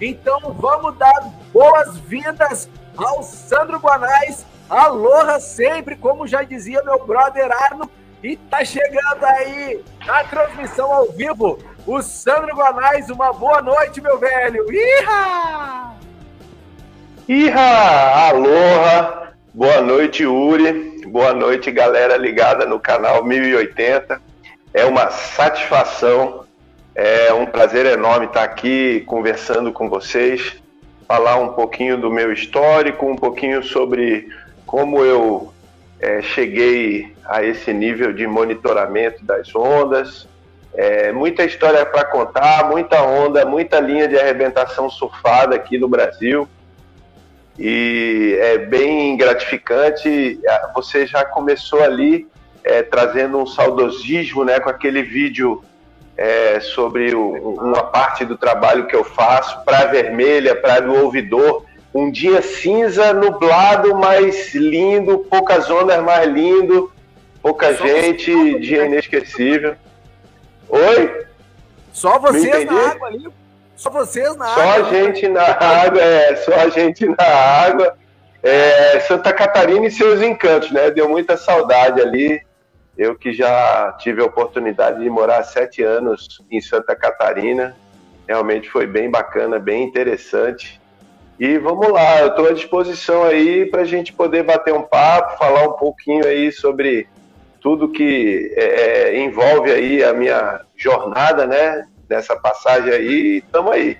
Então vamos dar boas-vindas ao Sandro Guanais. Aloha sempre, como já dizia meu brother Arno. E tá chegando aí na transmissão ao vivo o Sandro Guanais. Uma boa noite, meu velho. Iha! Iha! Aloha! Boa noite, Uri. Boa noite, galera ligada no canal 1080. É uma satisfação, é um prazer enorme estar aqui conversando com vocês, falar um pouquinho do meu histórico, um pouquinho sobre como eu é, cheguei a esse nível de monitoramento das ondas. É, muita história para contar, muita onda, muita linha de arrebentação surfada aqui no Brasil. E é bem gratificante. Você já começou ali é, trazendo um saudosismo, né, com aquele vídeo é, sobre o, uma parte do trabalho que eu faço, Praia Vermelha, Praia do Ouvidor, um dia cinza, nublado, mas lindo, poucas ondas, mais lindo, pouca Só gente, você... dia inesquecível. Oi? Só vocês na água ali? Só vocês na só água? Só a gente na água, é, só a gente na água. É, Santa Catarina e seus encantos, né? Deu muita saudade ali. Eu que já tive a oportunidade de morar sete anos em Santa Catarina, realmente foi bem bacana, bem interessante. E vamos lá, eu estou à disposição aí para a gente poder bater um papo, falar um pouquinho aí sobre tudo que é, é envolve aí a minha jornada, né? Dessa passagem aí, estamos aí.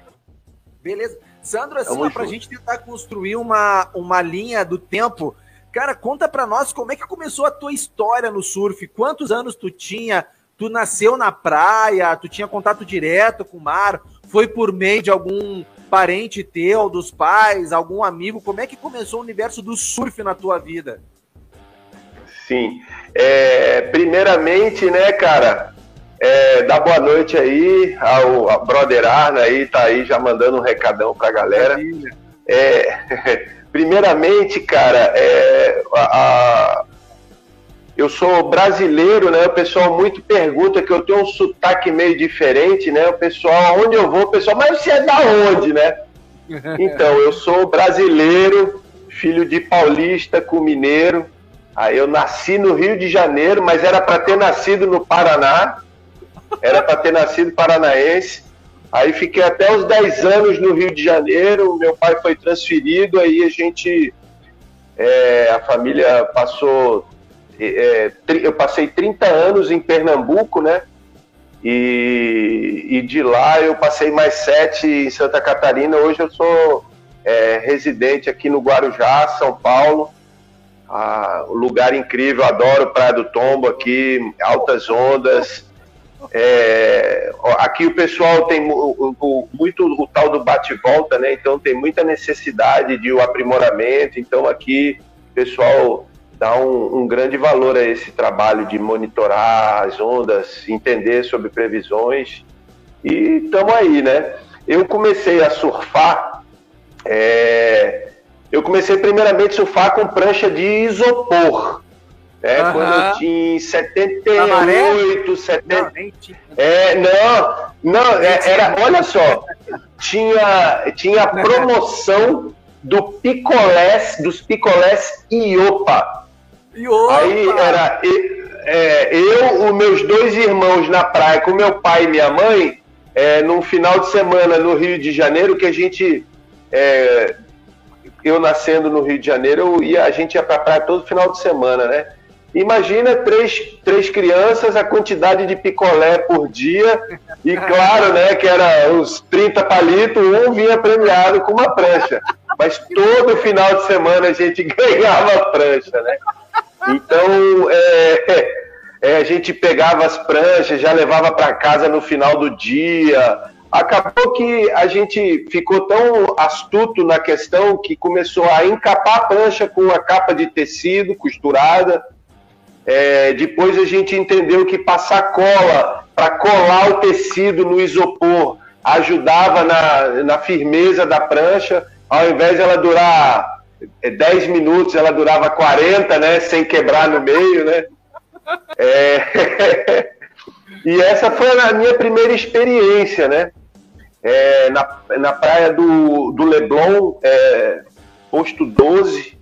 Beleza. Sandro, assim, para a gente tentar construir uma, uma linha do tempo Cara, conta para nós como é que começou a tua história no surf. Quantos anos tu tinha? Tu nasceu na praia? Tu tinha contato direto com o mar? Foi por meio de algum parente teu, dos pais, algum amigo? Como é que começou o universo do surf na tua vida? Sim. É, primeiramente, né, cara, é, dá boa noite aí ao, ao Brother Arna aí, tá aí já mandando um recadão pra galera. É, Primeiramente, cara, é, a, a, eu sou brasileiro, né? O pessoal muito pergunta que eu tenho um sotaque meio diferente, né? O pessoal, onde eu vou, o pessoal, mas você é da onde, né? Então, eu sou brasileiro, filho de paulista com mineiro. Aí eu nasci no Rio de Janeiro, mas era para ter nascido no Paraná. Era para ter nascido paranaense. Aí fiquei até os 10 anos no Rio de Janeiro, meu pai foi transferido, aí a gente, é, a família passou, é, eu passei 30 anos em Pernambuco, né? E, e de lá eu passei mais sete em Santa Catarina. Hoje eu sou é, residente aqui no Guarujá, São Paulo. Ah, lugar incrível, adoro Praia do Tombo aqui, altas ondas. É, aqui o pessoal tem o, o, muito o tal do bate-volta, né? Então tem muita necessidade de um aprimoramento. Então aqui o pessoal dá um, um grande valor a esse trabalho de monitorar as ondas, entender sobre previsões. E estamos aí, né? Eu comecei a surfar. É, eu comecei primeiramente a surfar com prancha de isopor. É, uhum. quando eu tinha 78, 70. Não, é, não, não, é, era, olha só, tinha, tinha promoção do picolés, dos picolés Iopa. Iopa. Aí era é, eu, os meus dois irmãos na praia com meu pai e minha mãe, é, num final de semana no Rio de Janeiro, que a gente. É, eu nascendo no Rio de Janeiro, eu ia, a gente ia pra praia todo final de semana, né? Imagina três, três crianças, a quantidade de picolé por dia, e claro, né, que era uns 30 palitos, um vinha premiado com uma prancha. Mas todo final de semana a gente ganhava a prancha, né? Então, é, é, a gente pegava as pranchas, já levava para casa no final do dia. Acabou que a gente ficou tão astuto na questão que começou a encapar a prancha com uma capa de tecido costurada é, depois a gente entendeu que passar cola para colar o tecido no isopor ajudava na, na firmeza da prancha, ao invés de ela durar 10 é, minutos, ela durava 40, né? Sem quebrar no meio, né? É... e essa foi a minha primeira experiência, né? é, na, na praia do, do Leblon, é, posto 12.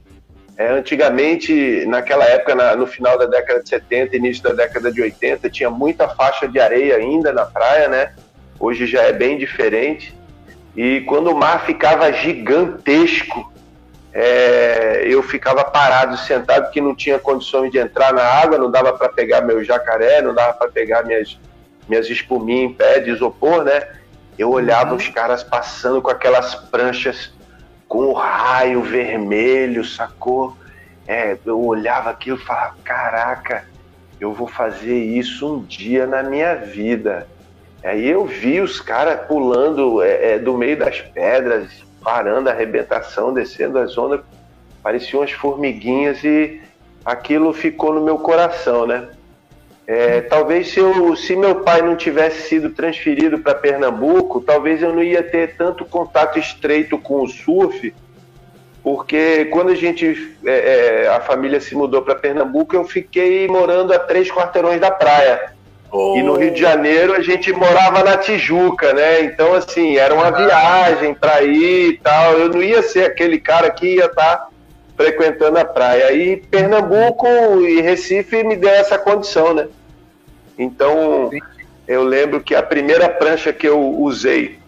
É, antigamente, naquela época, na, no final da década de 70, início da década de 80, tinha muita faixa de areia ainda na praia, né? Hoje já é bem diferente. E quando o mar ficava gigantesco, é, eu ficava parado, sentado, que não tinha condições de entrar na água, não dava para pegar meu jacaré, não dava para pegar minhas, minhas espuminhas em pé de isopor, né? Eu olhava uhum. os caras passando com aquelas pranchas com o raio vermelho, sacou? É, eu olhava aquilo e falava: caraca, eu vou fazer isso um dia na minha vida. Aí eu vi os caras pulando é, é, do meio das pedras, parando a arrebentação, descendo as ondas, pareciam umas formiguinhas e aquilo ficou no meu coração, né? É, talvez se, eu, se meu pai não tivesse sido transferido para Pernambuco, talvez eu não ia ter tanto contato estreito com o surf, porque quando a gente, é, é a família se mudou para Pernambuco, eu fiquei morando a três quarteirões da praia. Oh. E no Rio de Janeiro a gente morava na Tijuca, né? Então, assim, era uma viagem para ir e tal. Eu não ia ser aquele cara que ia estar tá frequentando a praia. Aí Pernambuco e Recife me deu essa condição, né? Então, eu lembro que a primeira prancha que eu usei,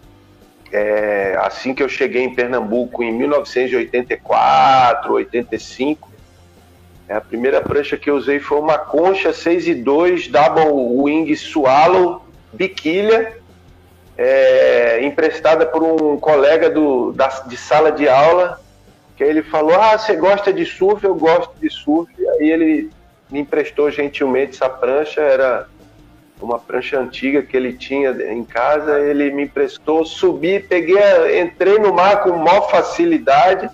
é, assim que eu cheguei em Pernambuco, em 1984, 85, a primeira prancha que eu usei foi uma concha 6 e 2 Double Wing Swallow biquilha, é, emprestada por um colega do, da, de sala de aula, que ele falou, ah, você gosta de surf? Eu gosto de surf. Aí ele me emprestou gentilmente essa prancha, era uma prancha antiga que ele tinha em casa, ele me emprestou, subi, peguei, entrei no mar com maior facilidade,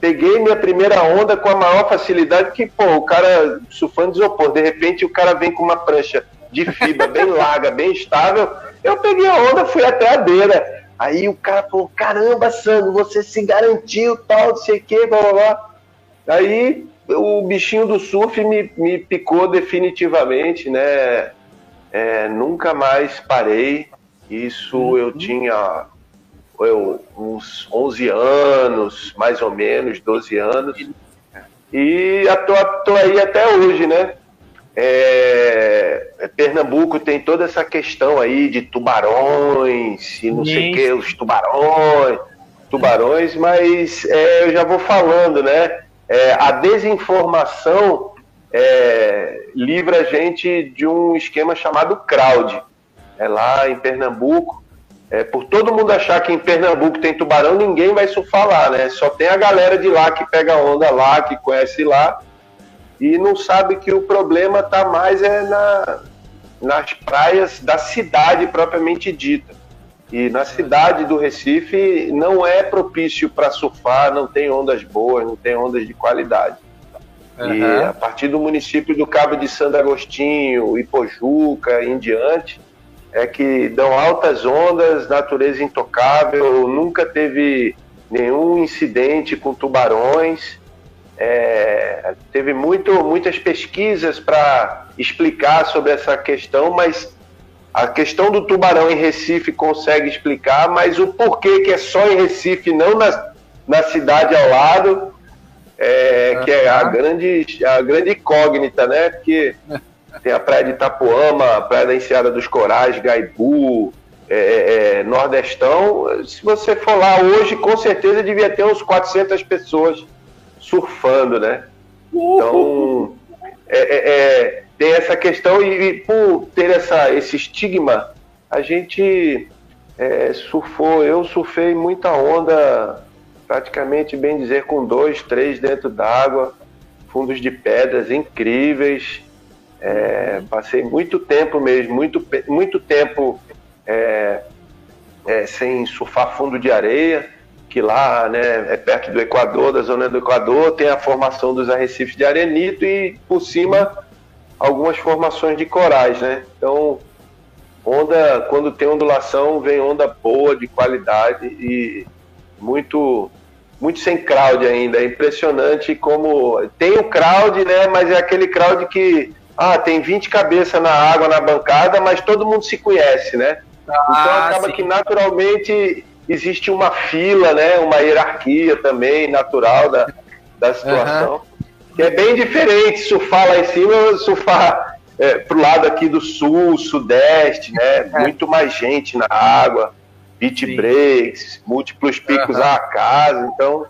peguei minha primeira onda com a maior facilidade, que, pô, o cara surfando de de repente o cara vem com uma prancha de fibra bem larga, bem estável, eu peguei a onda, fui até a beira. Aí o cara falou, caramba, Sandro, você se garantiu, tal, não sei o que, blá blá blá. Aí o bichinho do surf me, me picou definitivamente, né? É, nunca mais parei. Isso uhum. eu tinha eu, uns 11 anos, mais ou menos, 12 anos. E estou aí até hoje, né? É, é, Pernambuco tem toda essa questão aí de tubarões e não Sim. sei o que, os tubarões, tubarões, mas é, eu já vou falando, né? É, a desinformação é, livra a gente de um esquema chamado crowd. É lá em Pernambuco. É, por todo mundo achar que em Pernambuco tem tubarão, ninguém vai surfar lá, né? Só tem a galera de lá que pega onda lá, que conhece lá, e não sabe que o problema está mais é na, nas praias da cidade propriamente dita. E na cidade do Recife não é propício para surfar, não tem ondas boas, não tem ondas de qualidade. Uhum. E a partir do município do Cabo de Santo Agostinho, Ipojuca em diante, é que dão altas ondas, natureza intocável, nunca teve nenhum incidente com tubarões. É, teve muito, muitas pesquisas para explicar sobre essa questão, mas a questão do tubarão em Recife consegue explicar, mas o porquê que é só em Recife, não na, na cidade ao lado, é, que é a grande, a grande incógnita, né? Porque tem a praia de Itapuama, a praia da Enseada dos Corais, Gaibu, é, é, é, Nordestão. Se você for lá hoje, com certeza devia ter uns 400 pessoas surfando, né? Então, é, é, é, tem essa questão e, e, por ter essa, esse estigma, a gente surfou, eu surfei muita onda praticamente, bem dizer, com dois, três dentro d'água, fundos de pedras incríveis. É, passei muito tempo mesmo, muito, muito tempo é, é, sem surfar fundo de areia, que lá né, é perto do Equador, da zona do Equador, tem a formação dos arrecifes de arenito e por cima algumas formações de corais, né? Então, onda, quando tem ondulação, vem onda boa, de qualidade e muito muito sem crowd ainda. É impressionante como tem o crowd, né? Mas é aquele crowd que ah, tem 20 cabeças na água na bancada, mas todo mundo se conhece, né? Ah, então acaba sim. que naturalmente existe uma fila, né? Uma hierarquia também natural da, da situação. Uhum. Que é bem diferente surfar lá em cima, surfar é, pro lado aqui do sul, sudeste, né? É. Muito mais gente na água, beat sim. breaks, múltiplos picos uhum. à casa, então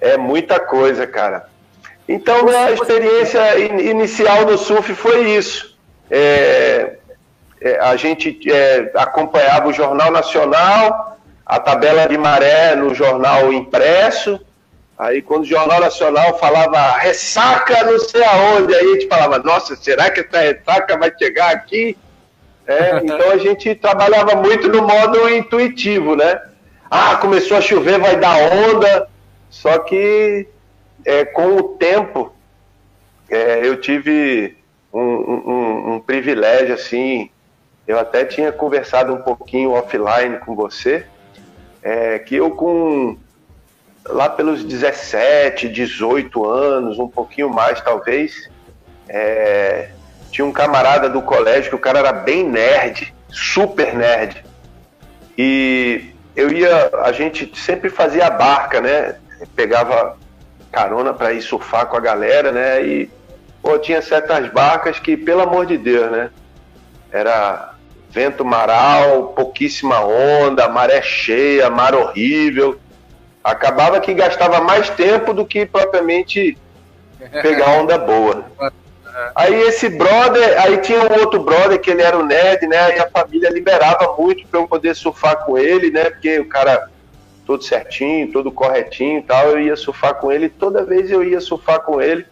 é muita coisa, cara. Então, minha experiência inicial no surf foi isso. É, é, a gente é, acompanhava o Jornal Nacional, a tabela de maré no jornal impresso. Aí, quando o Jornal Nacional falava ressaca não sei aonde, aí a gente falava, nossa, será que essa ressaca vai chegar aqui? É, então a gente trabalhava muito no modo intuitivo, né? Ah, começou a chover, vai dar onda. Só que é, com o tempo é, eu tive um, um, um, privilégio assim. Eu até tinha conversado um pouquinho offline com você, é, que eu com lá pelos 17, 18 anos, um pouquinho mais talvez, é, tinha um camarada do colégio que o cara era bem nerd, super nerd. E eu ia, a gente sempre fazia a barca, né? Pegava carona para ir surfar com a galera, né? E pô, tinha certas barcas que, pelo amor de Deus, né? Era vento maral, pouquíssima onda, maré cheia, mar horrível. Acabava que gastava mais tempo do que propriamente pegar onda boa. Aí esse brother, aí tinha um outro brother que ele era o nerd, né? Aí a família liberava muito para eu poder surfar com ele, né? Porque o cara todo certinho, todo corretinho e tal, eu ia surfar com ele, toda vez eu ia surfar com ele.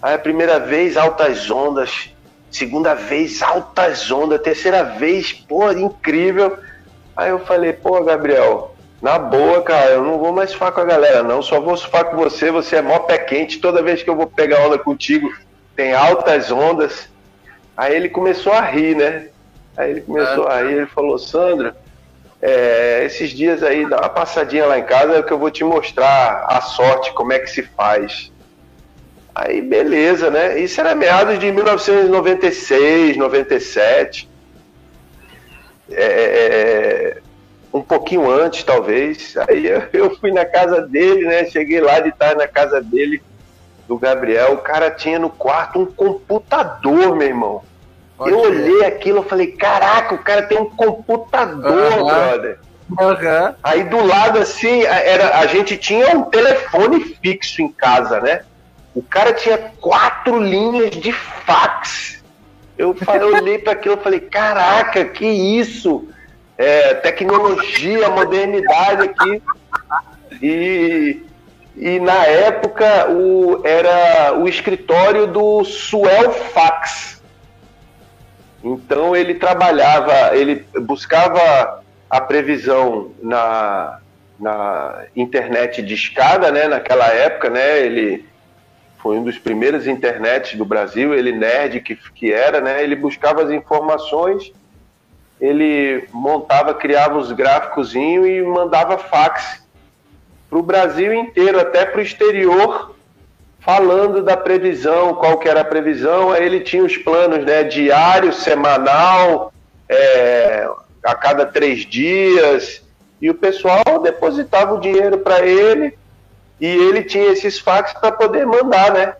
Aí a primeira vez, altas ondas, segunda vez, altas ondas, terceira vez, pô, incrível. Aí eu falei, pô, Gabriel, na boa, cara, eu não vou mais surfar com a galera, não, só vou surfar com você, você é mó pé quente, toda vez que eu vou pegar onda contigo, tem altas ondas. Aí ele começou a rir, né? Aí ele começou ah, a rir, ele falou, Sandra, é, esses dias aí, dá uma passadinha lá em casa que eu vou te mostrar a sorte, como é que se faz. Aí, beleza, né? Isso era meados de 1996, 97. É, é, é, um pouquinho antes, talvez. Aí eu fui na casa dele, né? Cheguei lá de estar na casa dele, do Gabriel. O cara tinha no quarto um computador, meu irmão. Pode eu olhei aquilo e falei, caraca, o cara tem um computador, uhum. brother. Uhum. Aí do lado assim, era, a gente tinha um telefone fixo em casa, né? O cara tinha quatro linhas de fax. Eu, falei, eu olhei para aquilo e falei, caraca, que isso? É, tecnologia, modernidade aqui. E, e na época o, era o escritório do Suel Fax. Então ele trabalhava, ele buscava a previsão na, na internet de escada, né? Naquela época, né? Ele foi um dos primeiros internets do Brasil, ele nerd que, que era, né? Ele buscava as informações, ele montava, criava os gráficos e mandava fax para o Brasil inteiro, até para o exterior, falando da previsão, qual que era a previsão, aí ele tinha os planos né, diário, semanal, é, a cada três dias, e o pessoal depositava o dinheiro para ele, e ele tinha esses fax para poder mandar né,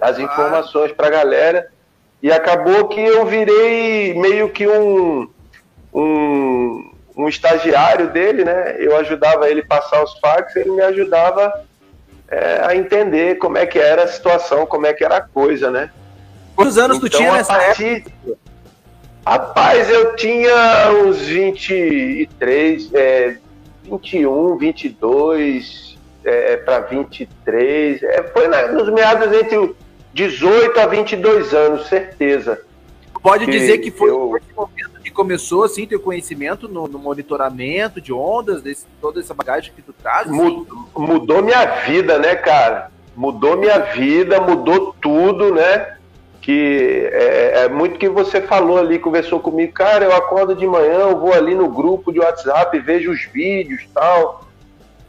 as informações para a galera, e acabou que eu virei meio que um, um, um estagiário dele, né? Eu ajudava ele a passar os fax, ele me ajudava é, a entender como é que era a situação, como é que era a coisa, né? Quantos anos então, tu tinha nessa partir... época? Rapaz, eu tinha uns 23, é, 21, 22 é, para 23. É, foi na, nos meados entre 18 a 22 anos, certeza. Pode que dizer que foi eu... o momento que começou assim teu conhecimento no, no monitoramento de ondas, desse, toda essa bagagem que tu traz? Mudou, mudou minha vida, né, cara? Mudou minha vida, mudou tudo, né? Que é, é muito que você falou ali, conversou comigo, cara, eu acordo de manhã, eu vou ali no grupo de WhatsApp, vejo os vídeos tal.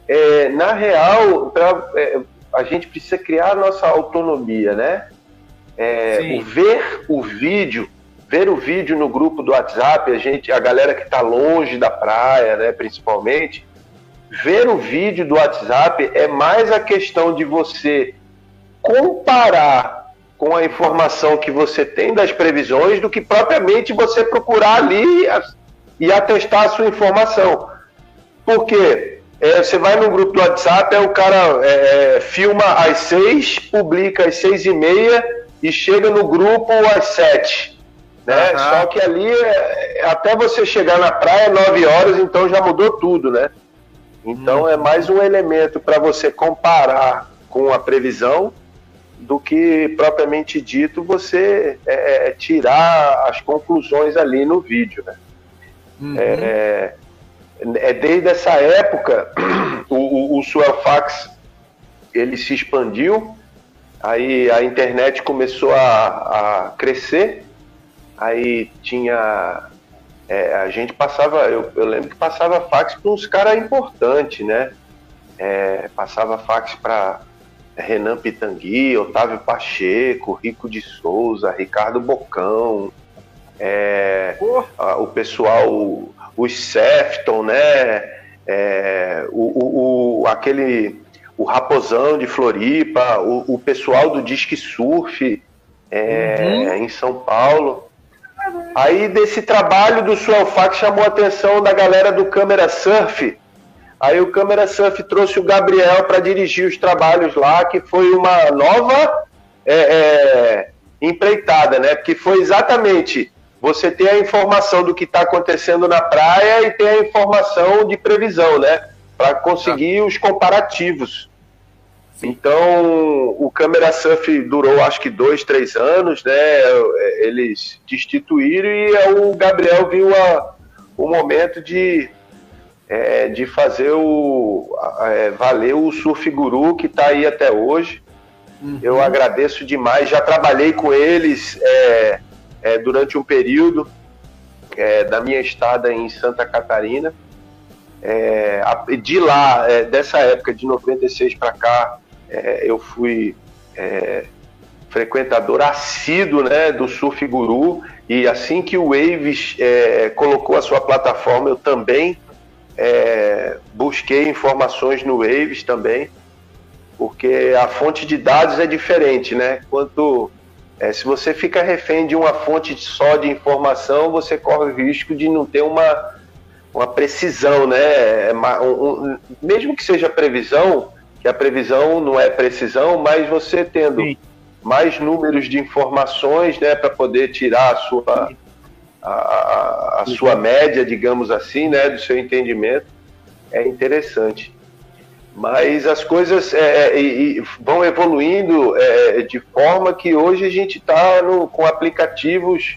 É, na real, pra, é, a gente precisa criar a nossa autonomia, né? É, o ver o vídeo ver o vídeo no grupo do WhatsApp, a gente, a galera que está longe da praia, né, principalmente, ver o vídeo do WhatsApp é mais a questão de você comparar com a informação que você tem das previsões do que propriamente você procurar ali e atestar a sua informação. Porque é, você vai no grupo do WhatsApp, é o cara é, é, filma às seis, publica às seis e meia e chega no grupo às sete. Né? Uhum. Só que ali, é, até você chegar na praia, nove horas, então já mudou tudo, né? Então uhum. é mais um elemento para você comparar com a previsão do que propriamente dito você é, é, tirar as conclusões ali no vídeo, né? Uhum. É, é, desde essa época o, o, o Suelfax ele se expandiu, aí a internet começou a, a crescer, aí tinha é, a gente passava, eu, eu, lembro que passava fax para uns caras importantes, né? É, passava fax para Renan Pitangui, Otávio Pacheco, Rico de Souza, Ricardo Bocão, é, a, o pessoal, os Sefton, né? É, o, o, o, aquele, o Raposão de Floripa, o, o pessoal do Disque Surf é, uhum. em São Paulo. Aí desse trabalho do Suelfax chamou a atenção da galera do Câmera Surf. Aí o Câmera Surf trouxe o Gabriel para dirigir os trabalhos lá, que foi uma nova é, é, empreitada, né? Porque foi exatamente você ter a informação do que está acontecendo na praia e ter a informação de previsão, né? Para conseguir os comparativos. Então, o Câmera Surf durou acho que dois, três anos, né? Eles destituíram e o Gabriel viu a, o momento de, é, de fazer o é, valer o Surf Guru que está aí até hoje. Uhum. Eu agradeço demais. Já trabalhei com eles é, é durante um período é, da minha estada em Santa Catarina. É, de lá, dessa época de 96 para cá, é, eu fui é, frequentador assíduo né, do Surf Guru e assim que o Waves é, colocou a sua plataforma, eu também é, busquei informações no Waves também, porque a fonte de dados é diferente, né? Quanto é, se você fica refém de uma fonte só de informação, você corre o risco de não ter uma, uma precisão, né? É um, um, mesmo que seja previsão, que a previsão não é precisão, mas você tendo Sim. mais números de informações né, para poder tirar a sua, a, a, a sua média, digamos assim, né, do seu entendimento, é interessante. Mas as coisas é, é, vão evoluindo é, de forma que hoje a gente está com aplicativos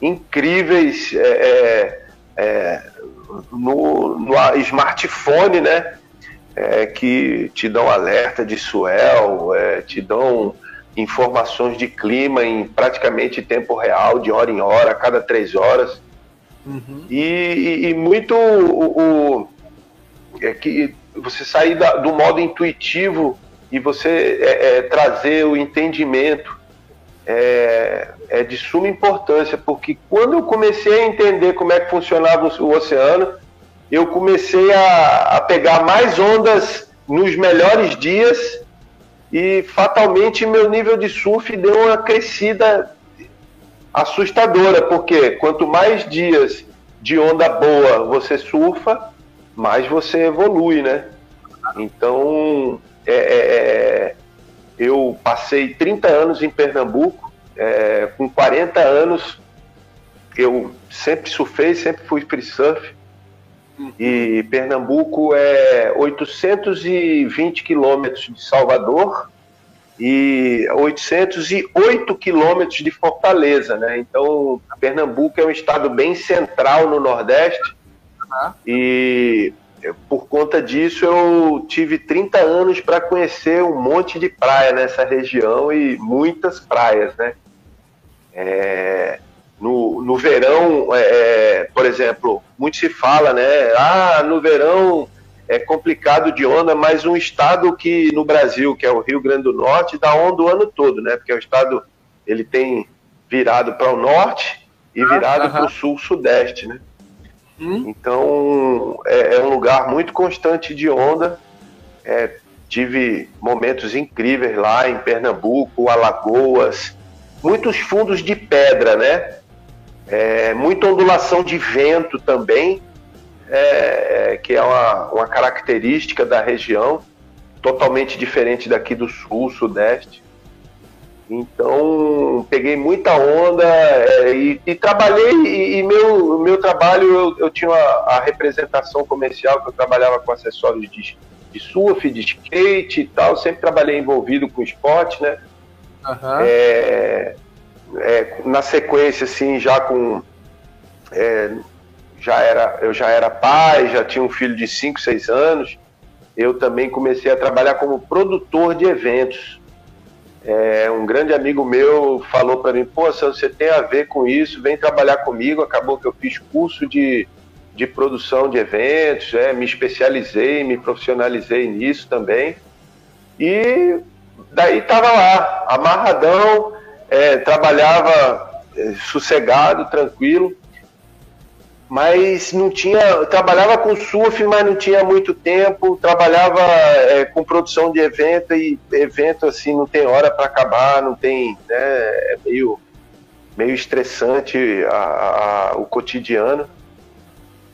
incríveis é, é, é, no, no smartphone, né? é, que te dão alerta de suel, te dão informações de clima em praticamente tempo real, de hora em hora, a cada três horas. Uhum. E, e, muito o, o, é que você sair da, do modo intuitivo e você é, é, trazer o entendimento é, é, de suma importância, porque quando eu comecei a entender como é que funcionava o, oceano, eu comecei a, a pegar mais ondas nos melhores dias e fatalmente meu nível de surf deu uma crescida assustadora, porque quanto mais dias de onda boa você surfa, mais você evolui, né? Então, é, é, é eu passei 30 anos em Pernambuco, é, com 40 anos eu sempre surfei, sempre fui free surf, e Pernambuco é 820 quilômetros de Salvador e 808 quilômetros de Fortaleza, né? Então, Pernambuco é um estado bem central no Nordeste uhum. e por conta disso eu tive 30 anos para conhecer um monte de praia nessa região e muitas praias, né? É, no, no verão, é, é, por exemplo, muito se fala, né? Ah, no verão é complicado de onda, mas um estado que no Brasil, que é o Rio Grande do Norte, dá onda o ano todo, né? Porque o estado ele tem virado para o norte e virado uhum. para o sul-sudeste, né? Hum. Então é, é, um lugar muito constante de onda. É, tive momentos incríveis lá em Pernambuco, Alagoas, muitos fundos de pedra, né? É, muita ondulação de vento também, é, que é uma, uma característica da região, totalmente diferente daqui do sul, sudeste. Então, peguei muita onda é, e, e, trabalhei, e, e, meu, meu trabalho, eu, eu tinha a, a, representação comercial, que eu trabalhava com acessórios de, de surf, de skate e tal, sempre trabalhei envolvido com esporte, né? Uhum. É, é, na sequência, assim, já com... É, já era, eu já era pai, já tinha um filho de 5, 6 anos, eu também comecei a trabalhar como produtor de eventos. É, um grande amigo meu falou para mim: Pô, se você tem a ver com isso, vem trabalhar comigo. Acabou que eu fiz curso de, de produção de eventos, é, me especializei, me profissionalizei nisso também. E daí estava lá, amarradão, é, trabalhava é, sossegado, tranquilo mas não tinha. Trabalhava com surf, mas não tinha muito tempo. Trabalhava é, com produção de evento e evento assim não tem hora para acabar, não tem. Né, é meio, meio estressante a, a, o cotidiano.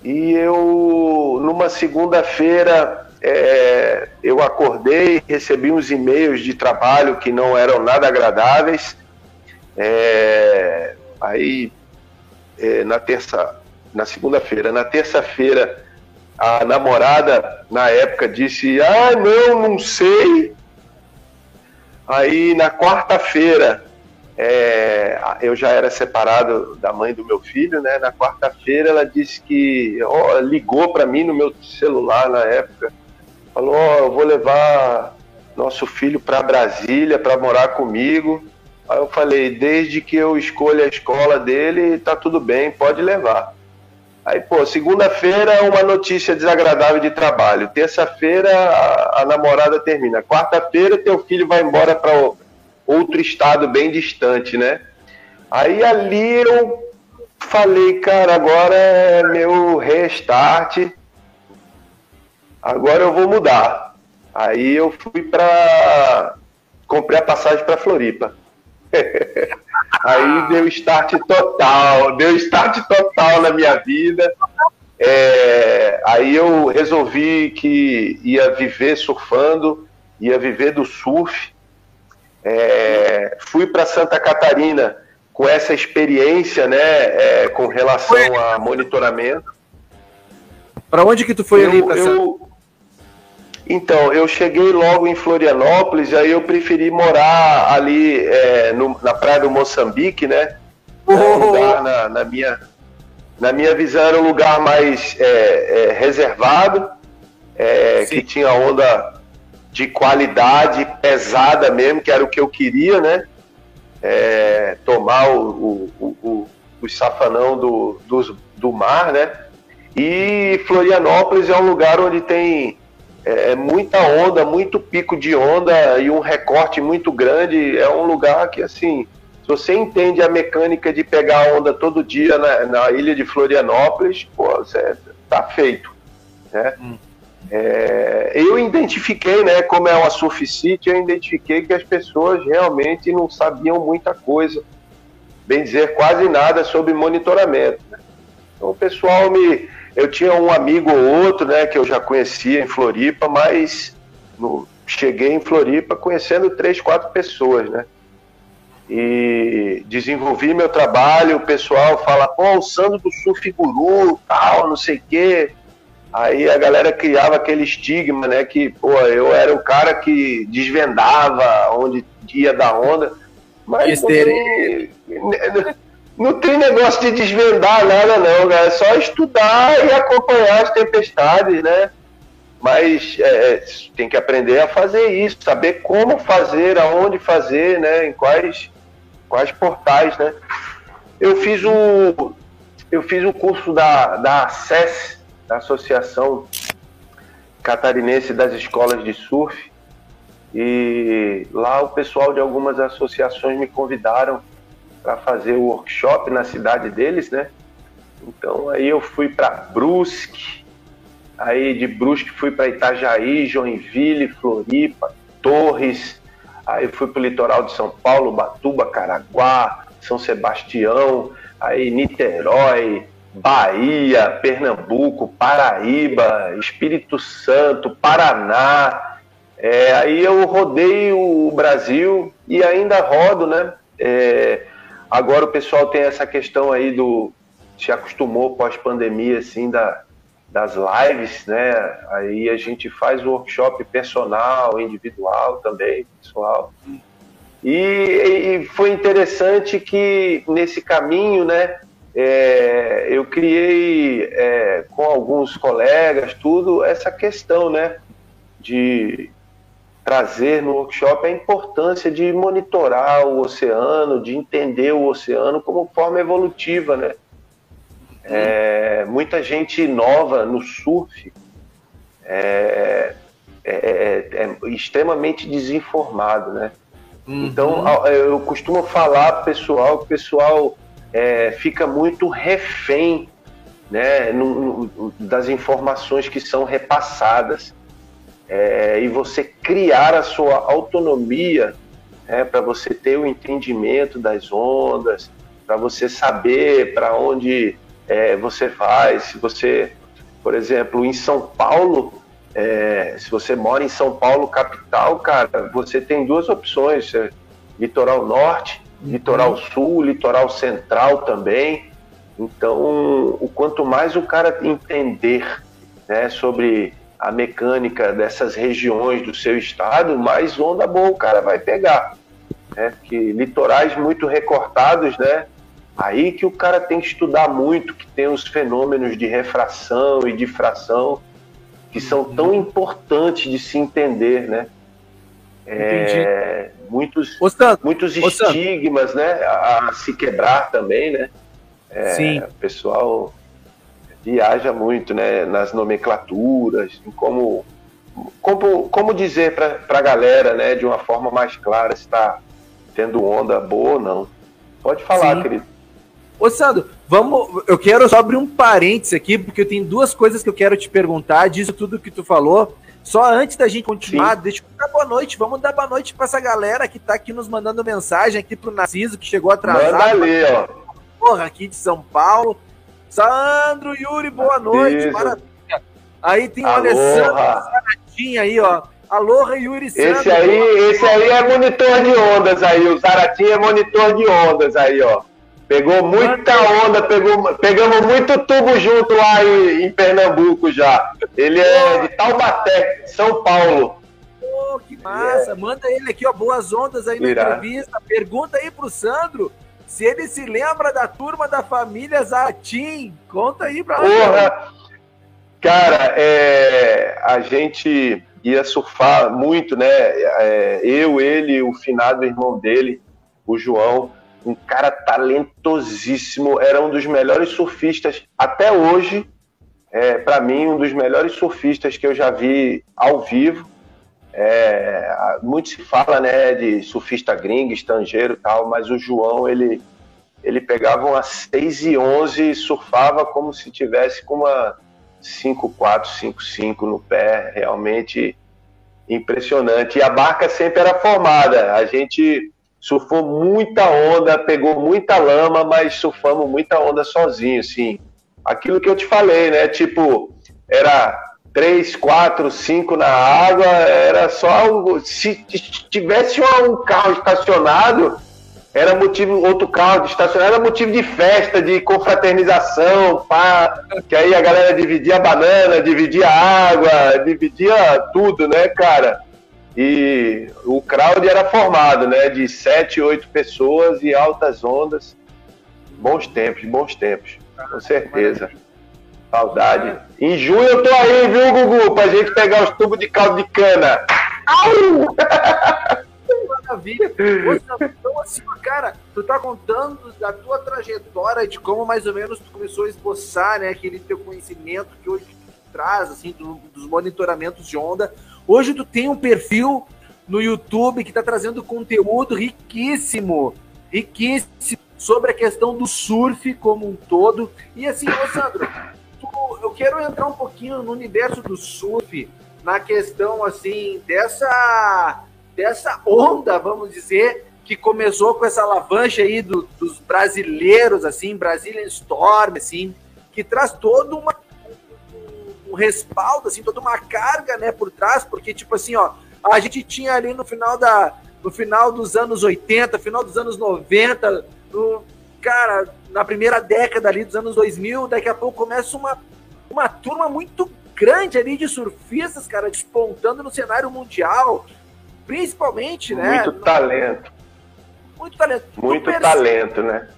E eu, numa segunda-feira, é, eu acordei, recebi uns e-mails de trabalho que não eram nada agradáveis. É, aí, é, na terça na segunda-feira. Na terça-feira, a namorada, na época, disse: Ah, não, não sei. Aí, na quarta-feira, é, eu já era separado da mãe do meu filho, né? Na quarta-feira, ela disse que ó, ligou para mim no meu celular na época, falou: eu vou levar nosso filho para Brasília para morar comigo. Aí eu falei: Desde que eu escolha a escola dele, tá tudo bem, pode levar. Aí, pô, segunda-feira uma notícia desagradável de trabalho. Terça-feira a, a, namorada termina. Quarta-feira teu filho vai embora para outro estado bem distante, né? Aí ali eu falei, cara, agora é meu restart. Agora eu vou mudar. Aí eu fui para comprei a passagem para Floripa. Aí deu start total, deu start total na minha vida. É, aí eu resolvi que ia viver surfando, ia viver do surf. É, fui para Santa Catarina com essa experiência, né, é, com relação a monitoramento. Para onde que tu foi eu, ali? Pra eu, então, eu cheguei logo em Florianópolis, aí eu preferi morar ali é, no, na praia do Moçambique, né? Um lugar na, na, minha, na minha visão era um lugar mais é, é, reservado, é, que tinha onda de qualidade pesada mesmo, que era o que eu queria, né? É, tomar o, o, o, o safanão do, do, do mar, né? E Florianópolis é um lugar onde tem é, é, muita onda, muito pico de onda e um recorte muito grande. É um lugar que, assim, se você entende a mecânica de pegar onda todo dia na, na ilha de Florianópolis, pô, você tá feito. Né? Hum. É, eu identifiquei, né, como é uma surf city, eu identifiquei que as pessoas realmente não sabiam muita coisa, bem dizer, quase nada sobre monitoramento. Né? Então o pessoal me, eu tinha um amigo ou outro, né, que eu já conhecia em Floripa, mas no, cheguei em Floripa conhecendo três, quatro pessoas, né? E desenvolvi meu trabalho, o pessoal fala, pô, o Sandro do Surf Guru, tal, não sei o quê. Aí a galera criava aquele estigma, né? Que, pô, eu era o cara que desvendava onde ia da onda. Mas não tem negócio de desvendar nada, não, cara. É só estudar e acompanhar as tempestades, né? Mas é, é, tem que aprender a fazer isso, saber como fazer, aonde fazer, né? Em quais, quais portais, né? Eu fiz o, eu fiz o curso da, da ACES, da Associação Catarinense das Escolas de Surf, e lá o pessoal de algumas associações me convidaram para fazer o workshop na cidade deles, né? Então aí eu fui para Brusque, aí de Brusque fui para Itajaí, Joinville, Floripa, Torres, aí fui para o litoral de São Paulo, Batuba, Caraguá, São Sebastião, aí Niterói, Bahia, Pernambuco, Paraíba, Espírito Santo, Paraná. É, aí eu rodei o Brasil e ainda rodo, né? É, agora o pessoal tem essa questão aí do se acostumou pós-pandemia assim da, das lives, né? Aí a gente faz workshop personal, individual também, pessoal. E, e foi interessante que nesse caminho, né? É, eu criei é, com alguns colegas tudo essa questão, né? De trazer no workshop a importância de monitorar o oceano, de entender o oceano como forma evolutiva, né? É, muita gente nova no surf é, é, é, é extremamente desinformado, né? Uhum. Então eu costumo falar pro pessoal que o pessoal é, fica muito refém né, no, no, das informações que são repassadas é, e você criar a sua autonomia né, para você ter o entendimento das ondas, para você saber para onde é, você vai, se você, por exemplo, em São Paulo, é, se você mora em São Paulo, capital, cara, você tem duas opções: é, litoral norte, uhum. litoral sul, litoral central também. Então, o quanto mais o cara entender né, sobre a mecânica dessas regiões do seu estado, mais onda boa o cara vai pegar. Né? Que litorais muito recortados, né? Aí que o cara tem que estudar muito, que tem os fenômenos de refração e difração, que são tão uhum. importantes de se entender, né? É, muitos muitos estigmas, né? A, a, se quebrar também, né? É, Sim. O pessoal viaja muito, né? Nas nomenclaturas, em como como, como dizer para a galera, né? De uma forma mais clara se está tendo onda boa ou não. Pode falar, Sim. querido. Ô, Sandro, vamos. Eu quero só abrir um parênteses aqui, porque eu tenho duas coisas que eu quero te perguntar, disso tudo que tu falou. Só antes da gente continuar, Sim. deixa eu dar boa noite. Vamos dar boa noite para essa galera que tá aqui nos mandando mensagem aqui pro Narciso, que chegou atrasado. Manda ali, ó. Porra, aqui de São Paulo. Sandro, Yuri, boa noite. Maravilha. Aí tem o Alessandro Zaratinha aí, ó. Aloha, Yuri Sandro. Esse aí, esse aí é monitor de ondas aí. O Zaratinha é monitor de ondas aí, ó. Pegou muita onda, pegou, pegamos muito tubo junto lá em, em Pernambuco já. Ele é de Taubaté, São Paulo. Oh, que massa! É. Manda ele aqui, ó, boas ondas aí na entrevista. Pergunta aí pro Sandro se ele se lembra da turma da família Zatim. Conta aí pra Porra! Cara, é, a gente ia surfar muito, né? É, eu, ele, o finado irmão dele, o João um cara talentosíssimo, era um dos melhores surfistas até hoje. É, para mim, um dos melhores surfistas que eu já vi ao vivo. É, muito se fala né, de surfista gringo, estrangeiro tal, mas o João, ele, ele pegava umas 6 e 11 e surfava como se tivesse com uma 5-4, 5-5 no pé, realmente impressionante. E a barca sempre era formada, a gente surfou muita onda, pegou muita lama, mas surfamos muita onda sozinho, assim. Aquilo que eu te falei, né? Tipo, era três, quatro, cinco na água, era só. Se tivesse um carro estacionado, era motivo, outro carro estacionado, era motivo de festa, de confraternização, pá, que aí a galera dividia a banana, dividia a água, dividia tudo, né, cara? E o crowd era formado, né? De sete, oito pessoas e altas ondas. Bons tempos, bons tempos. Com certeza. Saudade. Em junho eu tô aí, viu, Gugu? Pra gente pegar os tubos de caldo de cana. Au! Maravilha. Então, assim, cara, tu tá contando da tua trajetória, de como mais ou menos tu começou a esboçar, né? Aquele teu conhecimento que hoje tu traz, assim, do, dos monitoramentos de onda Hoje tu tem um perfil no YouTube que está trazendo conteúdo riquíssimo, riquíssimo. sobre a questão do surf como um todo. E assim, ô Sandro, quero entrar um pouquinho no universo do surf, na questão assim dessa dessa onda, vamos dizer, que começou com essa alavanche aí do, dos brasileiros, assim, Brazilian Storm, assim, que traz todo uma, um, um, respaldo, assim, toda uma carga, né, por trás, porque, tipo assim, ó, a gente tinha ali no final da, no final dos anos 80, final dos anos 90, no, cara, na primeira década ali dos anos 2000, daqui a pouco começa uma, uma turma muito grande ali de surfistas, cara, despontando no cenário mundial, principalmente, né? Muito talento. Muito talento. Muito talento, né?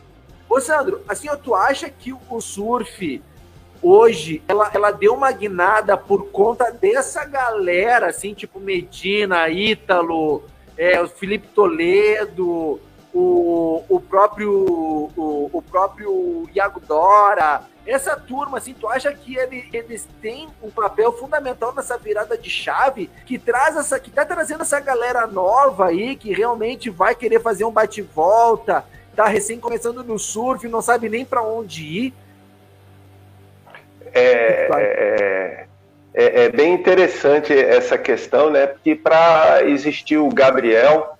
Ô, Sandro, assim, tu acha que o surf hoje, ela, ela deu uma guinada por conta dessa galera, assim, tipo Medina, Ítalo, é, o Felipe Toledo, o, o próprio o, o próprio Iago Dora, essa turma, assim, tu acha que ele, eles têm um papel fundamental nessa virada de chave que traz essa, que tá trazendo essa galera nova aí, que realmente vai querer fazer um bate-volta, tá recém começando no surf, não sabe nem para onde ir? É, é, é, é, bem interessante essa questão, né? Porque para existir o Gabriel,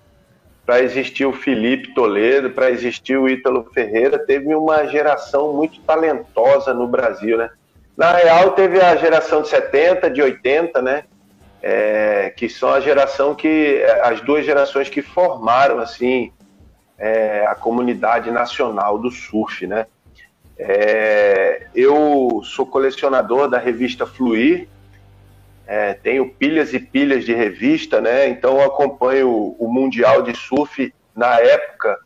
para existir o Felipe Toledo, para existir o Ítalo Ferreira, teve uma geração muito talentosa no Brasil, né? Na real, teve a geração de 70, de 80, né? É, que são a geração que as duas gerações que formaram assim é, a comunidade nacional do surf, né? É, eu sou colecionador da revista Fluir, é, tenho pilhas e pilhas de revista, né? Então eu acompanho o Mundial de Surf na época.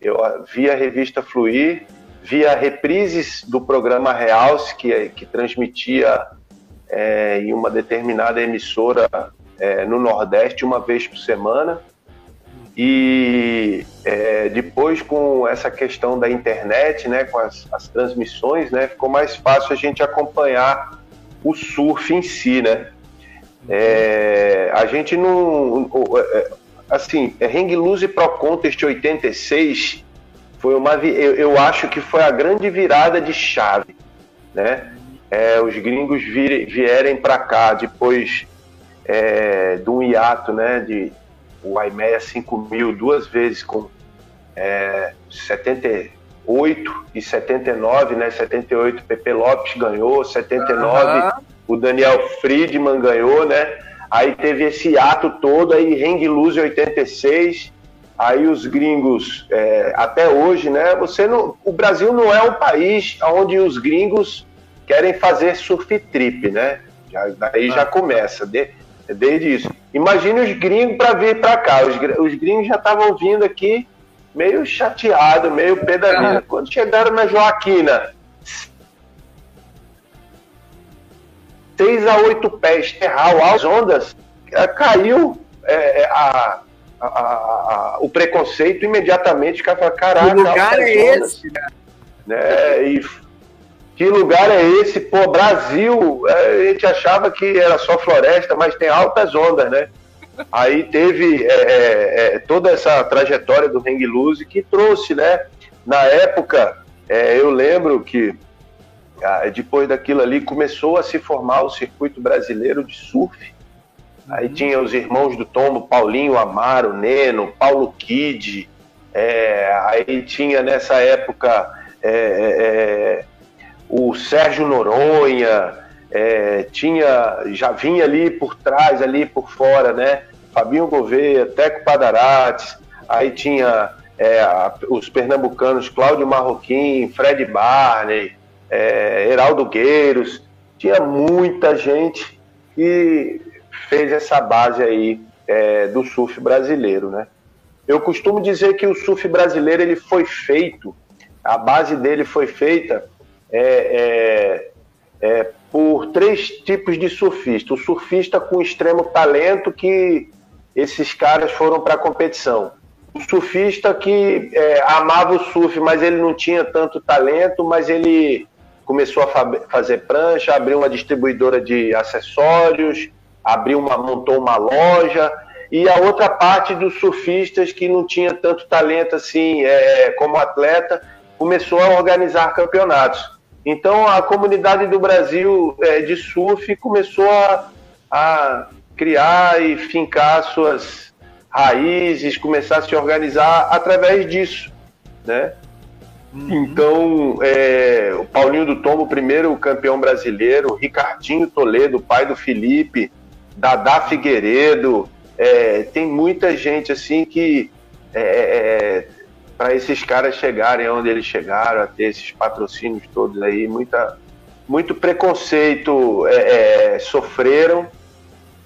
Eu via a revista Fluir, via reprises do programa Realce, que, que transmitia é, em uma determinada emissora é, no Nordeste uma vez por semana. E é, depois, com essa questão da internet, né, com as, as transmissões, né, ficou mais fácil a gente acompanhar o surf em si, né? É, a gente não. É, assim, Ring Loose Pro Contest 86 foi uma. Eu, eu, acho que foi a grande virada de chave, né? É, os gringos vir, vierem para cá depois é, de um hiato, né? De o IMEA 5000 duas vezes com é, 78 e 79, né? 78 Pepe Lopes ganhou, 79 uhum o Daniel Friedman ganhou, né? Aí teve esse ato todo, aí Hang Loose 86, aí os gringos, é, até hoje, né? Você não, o Brasil não é um país onde os gringos querem fazer surf trip, né? Já, daí já ah. começa, de, desde isso. Imagine os gringos para vir para cá. Os, os, gringos já estavam vindo aqui meio chateado, meio pé da vida. Quando chegaram na Joaquina, 6 a 8 pés terral, as ondas, é, caiu é, a, a, a, o preconceito imediatamente. O cara fala, caraca, que lugar é esse? Né? E, que lugar é esse? Pô, Brasil, a gente achava que era só floresta, mas tem altas ondas, né? Aí teve é, é, toda essa trajetória do Hang Loose que trouxe, né? Na época, é, eu lembro que depois daquilo ali começou a se formar o circuito brasileiro de surf. Aí uhum. tinha os irmãos do Tombo, Paulinho Amaro, Neno, Paulo Kid. É, aí tinha nessa época é, é, é o Sérgio Noronha, é, tinha, já vinha ali por trás, ali por fora, né? Fabinho Gouveia, Teco Padarates, aí tinha é, os pernambucanos Cláudio Marroquim, Fred Barney, é, Heraldo Gueiros, tinha muita gente que fez essa base aí é, do surf brasileiro, né? Eu costumo dizer que o surf brasileiro ele foi feito, a base dele foi feita é, é, é por três tipos de surfista. O surfista com extremo talento que esses caras foram para a competição. O surfista que é, amava o surf, mas ele não tinha tanto talento, mas ele começou a fazer prancha, abriu uma distribuidora de acessórios, abriu uma, montou uma loja e a outra parte dos surfistas que não tinha tanto talento assim é, como atleta começou a organizar campeonatos. Então a comunidade do Brasil é, de surf começou a, a criar e fincar suas raízes, começar a se organizar através disso, né? Uhum. Então, é, o Paulinho do Tombo, primeiro campeão brasileiro, Ricardinho Toledo, pai do Felipe, Dadá Figueiredo, é, tem muita gente assim que é, é para esses caras chegarem onde eles chegaram, a ter esses patrocínios todos aí, muita, muito preconceito é, é, sofreram,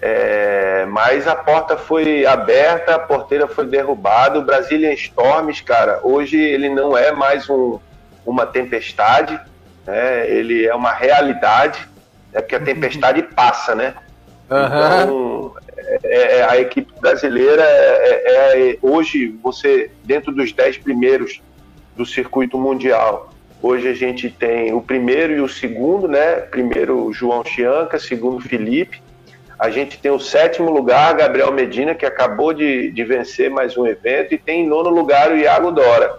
é, mas a porta foi aberta, a porteira foi derrubada. O Brazilian Storms, cara, hoje ele não é mais um, uma tempestade, né? ele é uma realidade, é porque a tempestade passa, né? Uhum. Então, é, é, a equipe brasileira é, é, é, hoje você dentro dos dez primeiros do circuito mundial. Hoje a gente tem o primeiro e o segundo, né? Primeiro João Chianca, segundo Felipe. A gente tem o sétimo lugar, Gabriel Medina, que acabou de, de vencer mais um evento, e tem em nono lugar o Iago Dora,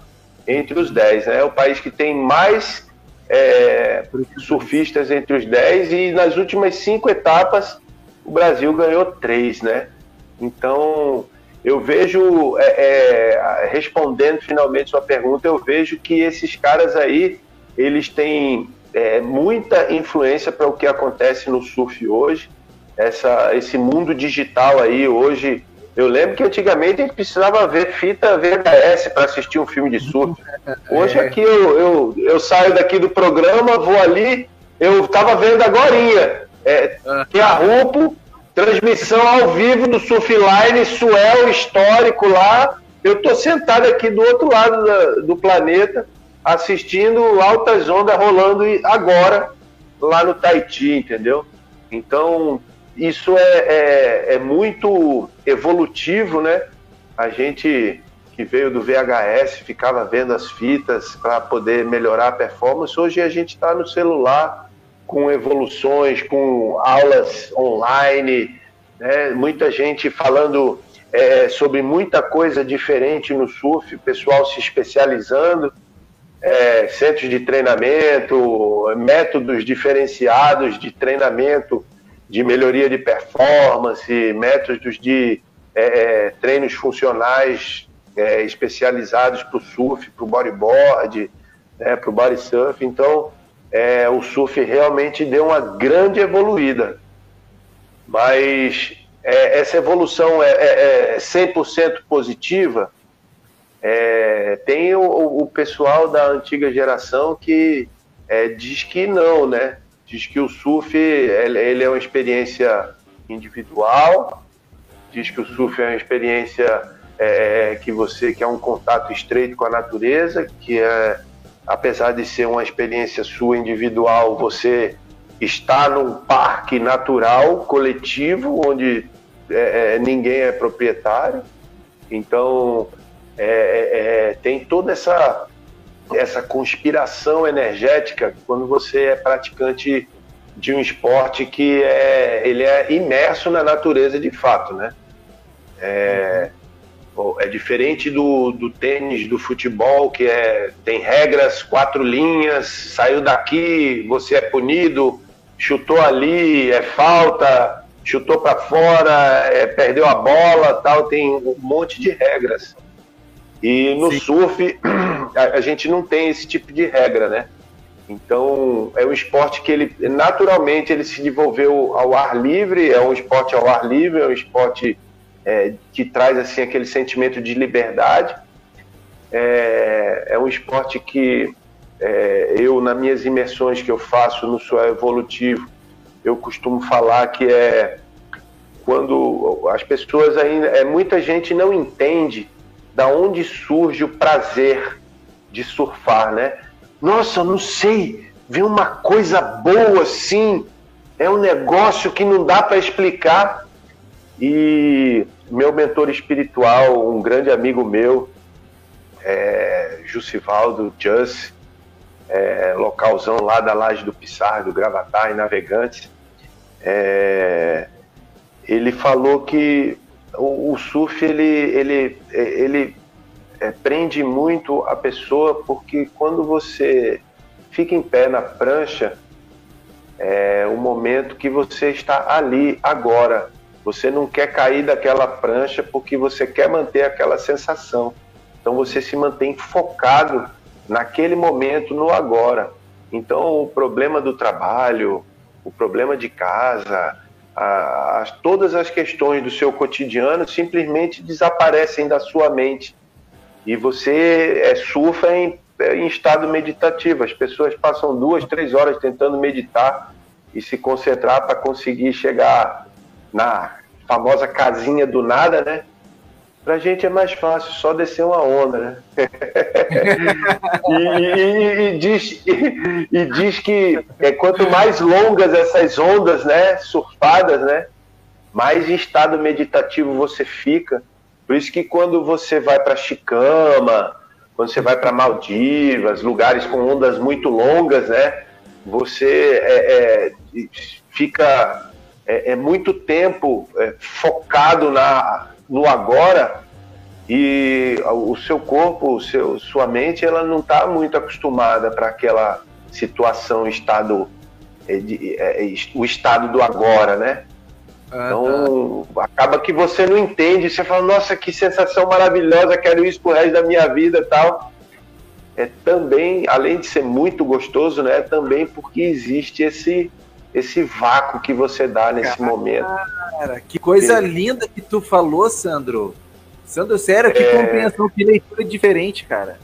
entre os dez. Né? É o país que tem mais é, surfistas entre os dez, e nas últimas cinco etapas o Brasil ganhou três, né? Então, eu vejo, é, é, respondendo finalmente sua pergunta, eu vejo que esses caras aí, eles têm é, muita influência para o que acontece no surf hoje. Essa, esse mundo digital aí hoje. Eu lembro que antigamente a gente precisava ver fita VHS para assistir um filme de surf. Hoje é. aqui eu, eu, eu saio daqui do programa, vou ali, eu estava vendo agora é, tem a Rupo, transmissão ao vivo do Surfline, Suel histórico lá. Eu estou sentado aqui do outro lado da, do planeta, assistindo altas ondas rolando agora lá no Tahiti, entendeu? Então, isso é, é, é muito evolutivo, né? A gente que veio do VHS ficava vendo as fitas para poder melhorar a performance. Hoje a gente está no celular, com evoluções, com aulas online, né? muita gente falando é, sobre muita coisa diferente no surf, pessoal se especializando, é, centros de treinamento, métodos diferenciados de treinamento, de melhoria de performance, métodos de é, é treinos funcionais é, especializados para o surf, para o bodyboard, né, para o body surf. Então, é, o surf realmente deu uma grande evoluída. Mas é, essa evolução é, é 100% é positiva. Tem o, o, pessoal da antiga geração que diz que não, né? Diz que o surf ele, é uma experiência individual, diz que o surf é uma experiência é, que você que é um contato estreito com a natureza, que é apesar de ser uma experiência sua individual, você está num parque natural coletivo onde é, é, ninguém é proprietário. Então é, é, é, tem toda essa essa conspiração energética quando você é praticante de um esporte que é ele é imerso na natureza de fato, né? É, é diferente do, do tênis, do futebol, que é, tem regras, quatro linhas, saiu daqui, você é punido, chutou ali, é falta, chutou para fora, é, perdeu a bola, tal, tem um monte de regras. E no Sim. surf a, a, gente não tem esse tipo de regra, né? Então é um esporte que ele naturalmente ele se desenvolveu ao ar livre, é um esporte ao ar livre, é um esporte é, que traz assim aquele sentimento de liberdade. É, é um esporte que é, eu, nas minhas imersões que eu faço no Suel Evolutivo, eu costumo falar que é quando as pessoas ainda, é, muita gente não entende da onde surge o prazer de surfar, né? Nossa, não sei, ver uma coisa boa assim, é um negócio que não dá para explicar. E meu mentor espiritual, um grande amigo meu, é, Jussivaldo é, localzão lá da Laje do Pissar, do Gravatar e Navegantes, é, ele falou que o, o surf ele, ele, ele é, prende muito a pessoa porque quando você fica em pé na prancha, é o momento que você está ali agora. Você não quer cair daquela prancha porque você quer manter aquela sensação. Então você se mantém focado naquele momento, no agora. Então o problema do trabalho, o problema de casa, a, a, todas as questões do seu cotidiano simplesmente desaparecem da sua mente e você é, surfa em, em estado meditativo. As pessoas passam duas, três horas tentando meditar e se concentrar para conseguir chegar na famosa casinha do nada, né? Pra gente é mais fácil só descer uma onda, né? e, e, e, diz, e, diz que é, quanto mais longas essas ondas, né, surfadas, né, mais em estado meditativo você fica. Por isso que quando você vai para Chicama, quando você vai para Maldivas, lugares com ondas muito longas, né, você é, é, fica é, é muito tempo é, focado na no agora e o seu corpo, o seu, sua mente, ela não está muito acostumada para aquela situação, estado, é, é, o estado do agora, né? Ah, então tá. acaba que você não entende, você fala, nossa, que sensação maravilhosa, quero isso pro resto da minha vida tal. É também, além de ser muito gostoso, né? É também porque existe esse esse vácuo que você dá nesse Cara, momento. Cara, que coisa linda que tu falou, Sandro. Sandro, sério, que é... compreensão, que leitura diferente, cara.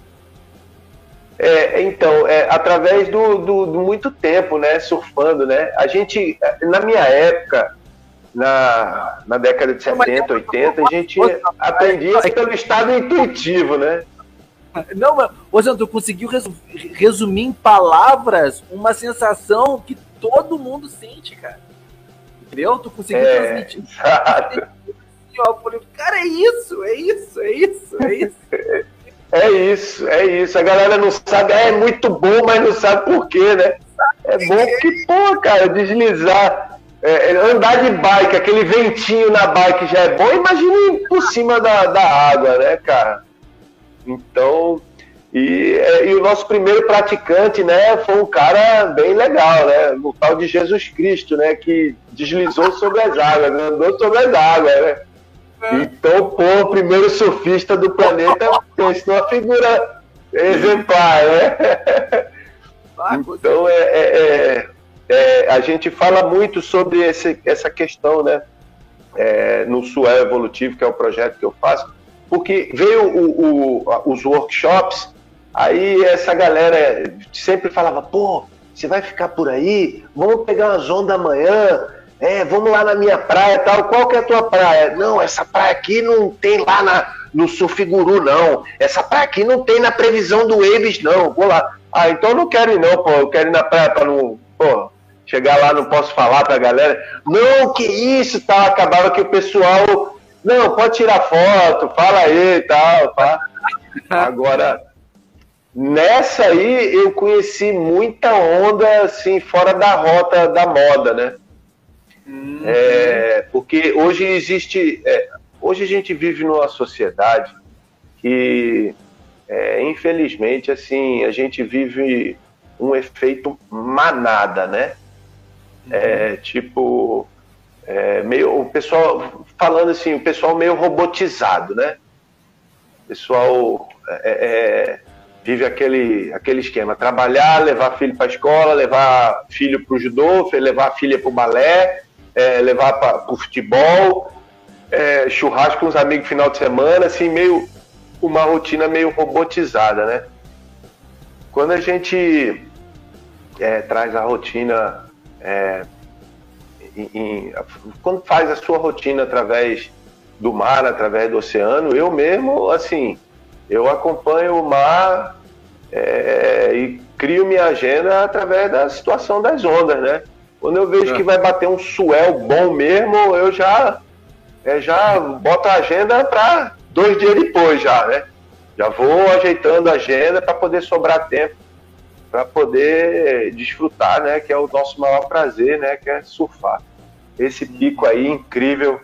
É, então, é, através do, do, do, muito tempo, né, surfando, né, a gente, na minha época, na, na década de 70, 80, a gente aprendia pelo estado intuitivo, né? Não, mas, ô Sandro, tu conseguiu resumir em palavras uma sensação que todo mundo sente, cara. Entendeu? Tu conseguiu é, transmitir. Exato. Cara, é isso, é isso, é isso, é isso. É isso, é isso. A galera não sabe, é muito bom, mas não sabe por quê, né? É bom que, pô, cara, deslizar, é, é, andar de bike, aquele ventinho na bike já é bom, imagine por cima da, da água, né, cara? Então, e, é, e, o nosso primeiro praticante, né, foi um cara bem legal, né, o tal de Jesus Cristo, né, que deslizou sobre as águas, andou sobre as águas, né. É. Então, pô, o primeiro surfista do planeta tem uma figura exemplar, né. Então, é, é, é, é, a gente fala muito sobre esse, essa questão, né, é, no Sué Evolutivo, que é o projeto que eu faço, porque veio o, o, os workshops Aí essa galera sempre falava, pô, você vai ficar por aí? Vamos pegar umas ondas amanhã, é, vamos lá na minha praia tal. Qual que é a tua praia? Não, essa praia aqui não tem lá na, no Surfiguru, não. Essa praia aqui não tem na previsão do Waves, não. Vou lá. Ah, então eu não quero ir não, pô. Eu quero ir na praia pra não. Pô, chegar lá não posso falar pra galera. Não, que isso, tal. Acabava que o pessoal. Não, pode tirar foto, fala aí e tal, tá? Agora Nessa aí eu conheci muita onda assim fora da rota da moda, né? Uhum. É, porque hoje existe, é, hoje a gente vive numa sociedade que é, infelizmente assim a gente vive um efeito manada, né? É, tipo é, meio o pessoal falando assim, o pessoal meio robotizado, né? O pessoal é, é vive aquele, aquele esquema: trabalhar, levar filho para a escola, levar filho para o judô, levar filha para o balé, é, levar para o futebol, é, churrasco com os amigos final de semana, assim, meio uma rotina meio robotizada, né? Quando a gente é, traz a rotina, é, em, em, quando faz a sua rotina através do mar, através do oceano, eu mesmo, assim, eu acompanho o mar é, e crio minha agenda através da situação das ondas, né? Quando eu vejo é. que vai bater um suel bom mesmo, eu já, é, já boto a agenda para dois dias depois já, né? Já vou ajeitando a agenda para poder sobrar tempo para poder desfrutar, né? Que é o nosso maior prazer, né? Que é surfar. Esse pico aí incrível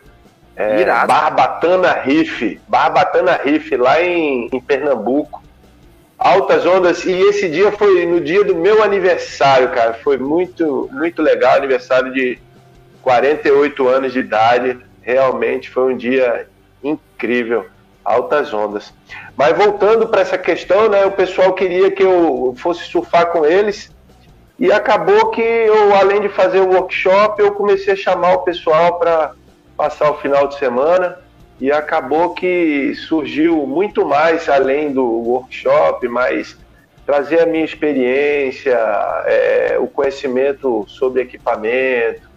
É, Barbatana Riff, Barbatana Riff, lá em, em Pernambuco. Altas ondas, e esse dia foi no dia do meu aniversário, cara. Foi muito, muito legal, aniversário de 48 anos de idade. Realmente foi um dia incrível, altas ondas. Mas voltando para essa questão, né, o pessoal queria que eu fosse surfar com eles e acabou que eu, além de fazer o workshop, eu comecei a chamar o pessoal para passar o final de semana e acabou que surgiu muito mais além do workshop, mas trazer a minha experiência, é, o conhecimento sobre equipamento,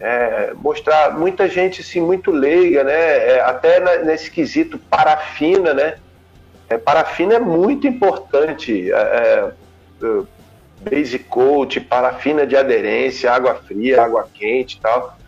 é, mostrar muita gente assim muito leiga, né? É, até na, nesse quesito parafina, né? É, parafina é muito importante. É, é, é, basic coat, parafina de aderência, água fria, água quente e tal.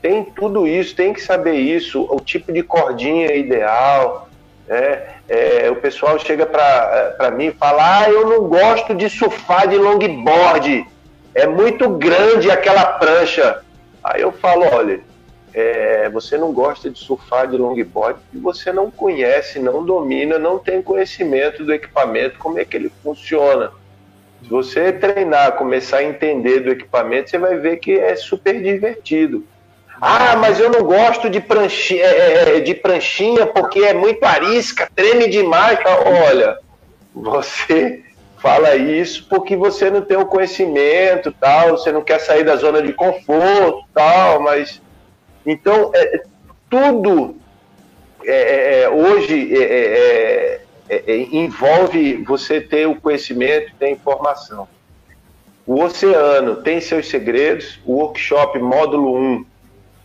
Tem tudo isso, tem que saber isso, o tipo de cordinha ideal. Né? É, o pessoal chega para mim e fala: Ah, eu não gosto de surfar de longboard, é muito grande aquela prancha. Aí eu falo, olha, é, você não gosta de surfar de longboard e você não conhece, não domina, não tem conhecimento do equipamento, como é que ele funciona. Se você treinar, começar a entender do equipamento, você vai ver que é super divertido. Ah, mas eu não gosto de pranchinha, é, é, é, de pranchinha porque é muito arisca, treme demais. Olha, você fala isso porque você não tem o conhecimento, tal, você não quer sair da zona de conforto, tal, mas então é, tudo é, é, é hoje é, é, envolve você ter o conhecimento, ter informação. O oceano tem seus segredos. O workshop módulo 1,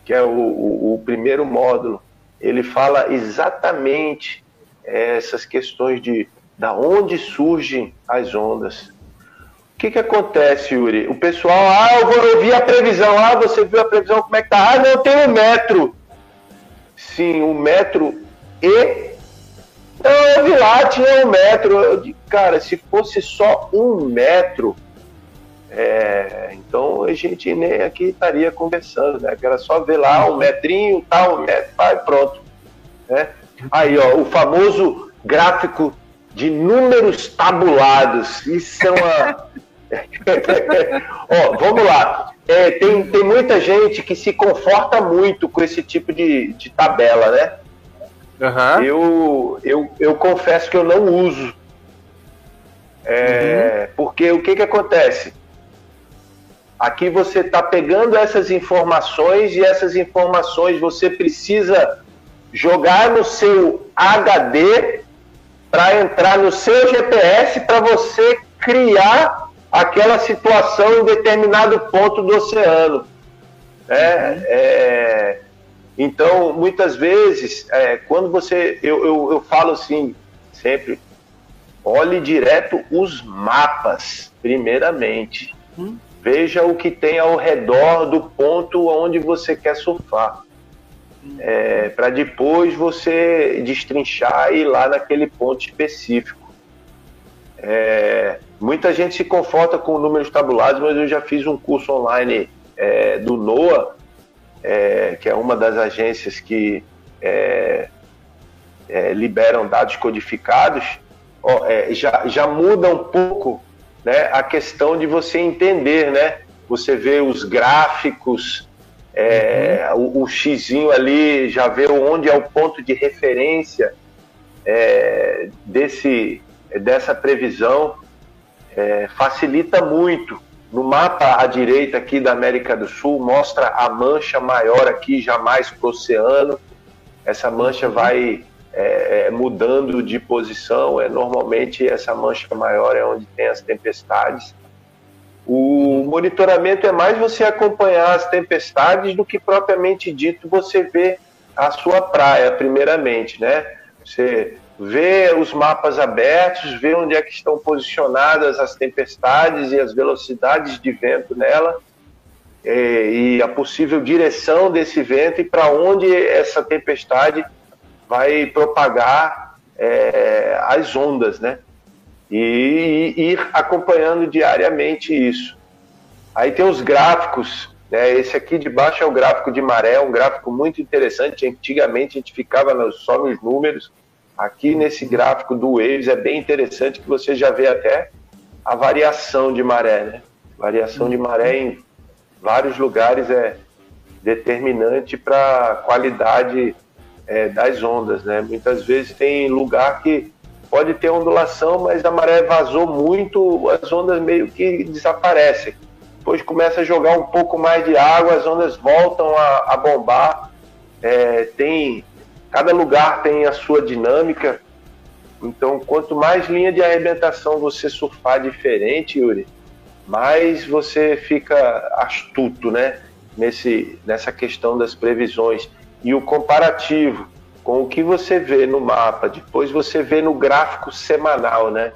que é o, o, o primeiro módulo, ele fala exatamente essas questões de da onde surgem as ondas. O que, que acontece, Yuri? O pessoal, ah, eu, vou, eu vi a previsão, ah, você viu a previsão, como é que tá? Ah, não, tem um metro. Sim, um metro e. Então, eu vi lá, tinha um metro. Eu cara, se fosse só um metro, é, então a gente nem aqui estaria conversando, né? Era só ver lá um metrinho, tal, um metro, vai, pronto. Né? Aí, ó, o famoso gráfico de números tabulados. Isso é uma. Ó, vamos lá. É, tem, tem muita gente que se conforta muito com esse tipo de, de tabela, né? Uhum. Eu, eu, eu confesso que eu não uso. É, uhum. Porque o que, que acontece? Aqui você está pegando essas informações e essas informações você precisa jogar no seu HD para entrar no seu GPS para você criar aquela situação em determinado ponto do oceano. É, é, então, muitas vezes, é, quando você. Eu, eu, eu falo assim, sempre, olhe direto os mapas, primeiramente. Hum. Veja o que tem ao redor do ponto onde você quer surfar é, para depois você destrinchar e ir lá naquele ponto específico. É, muita gente se conforta com números tabulados, mas eu já fiz um curso online é, do NOAA, é, que é uma das agências que é, é, liberam dados codificados, ó, já, já muda um pouco né, a questão de você entender, né? Você vê os gráficos, é, uhum. o, o xizinho ali já vê onde é o ponto de referência é, desse, dessa previsão, é, facilita muito. No mapa à direita aqui da América do Sul mostra a mancha maior aqui, jamais para o oceano. Essa mancha vai é, é, mudando de posição. É normalmente essa mancha maior é onde tem as tempestades. O monitoramento é mais você acompanhar as tempestades do que propriamente dito você ver a sua praia, primeiramente, né? Você vê os mapas abertos, vê onde é que estão posicionadas as tempestades e as velocidades de vento nela, e, é, e a possível direção desse vento e para onde essa tempestade vai propagar é, as ondas, né? E, ir acompanhando diariamente isso. Aí tem os gráficos Né? Esse aqui de baixo é o gráfico de maré, um gráfico muito interessante. Antigamente a gente ficava só nos números. Aqui nesse gráfico do Waves é bem interessante que você já vê até a variação de maré. Né? Variação de maré em vários lugares é determinante para a qualidade é, das ondas. Né? Muitas vezes tem lugar que pode ter ondulação, mas a maré vazou muito, as ondas meio que desaparecem. Depois começa a jogar um pouco mais de água, as ondas voltam a, a bombar. É, tem cada lugar tem a sua dinâmica. Então, quanto mais linha de arrebentação você surfar diferente, Yuri, mais você fica astuto, né? Nesse, nessa questão das previsões. E o comparativo com o que você vê no mapa, depois você vê no gráfico semanal, né?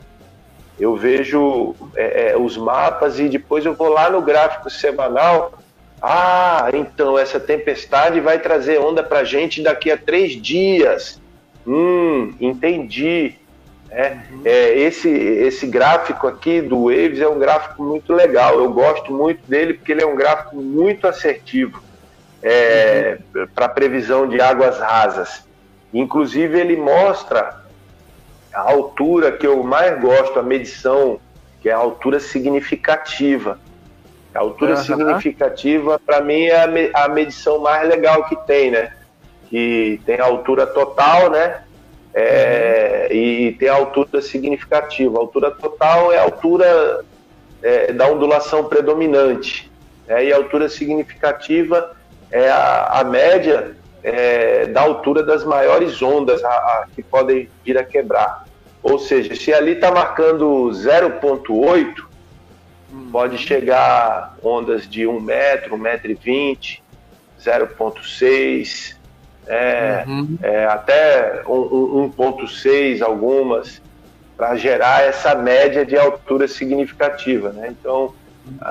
Eu vejo é, é, os mapas e depois eu vou lá no gráfico semanal. Ah, então essa tempestade vai trazer onda para gente daqui a três dias. Hum, entendi. É, uhum. é, esse, esse gráfico aqui do Waves é um gráfico muito legal. Eu gosto muito dele porque ele é um gráfico muito assertivo é, uhum. para previsão de águas rasas. Inclusive, ele mostra a altura que eu mais gosto, a medição, que é a altura significativa. A altura uhum. significativa, para mim, é a medição mais legal que tem, né? Que tem a altura total, né? É, uhum. E tem a altura significativa. A altura total é a altura é, da ondulação predominante. Né? E a altura significativa é a, a média é, da altura das maiores ondas a, a, que podem vir a quebrar. Ou seja, se ali está marcando 0,8, hum. pode chegar ondas de 1 metro, 1 metro e 20, 0,6, é, uhum. é, até 1,6 algumas, para gerar essa média de altura significativa. Né? Então,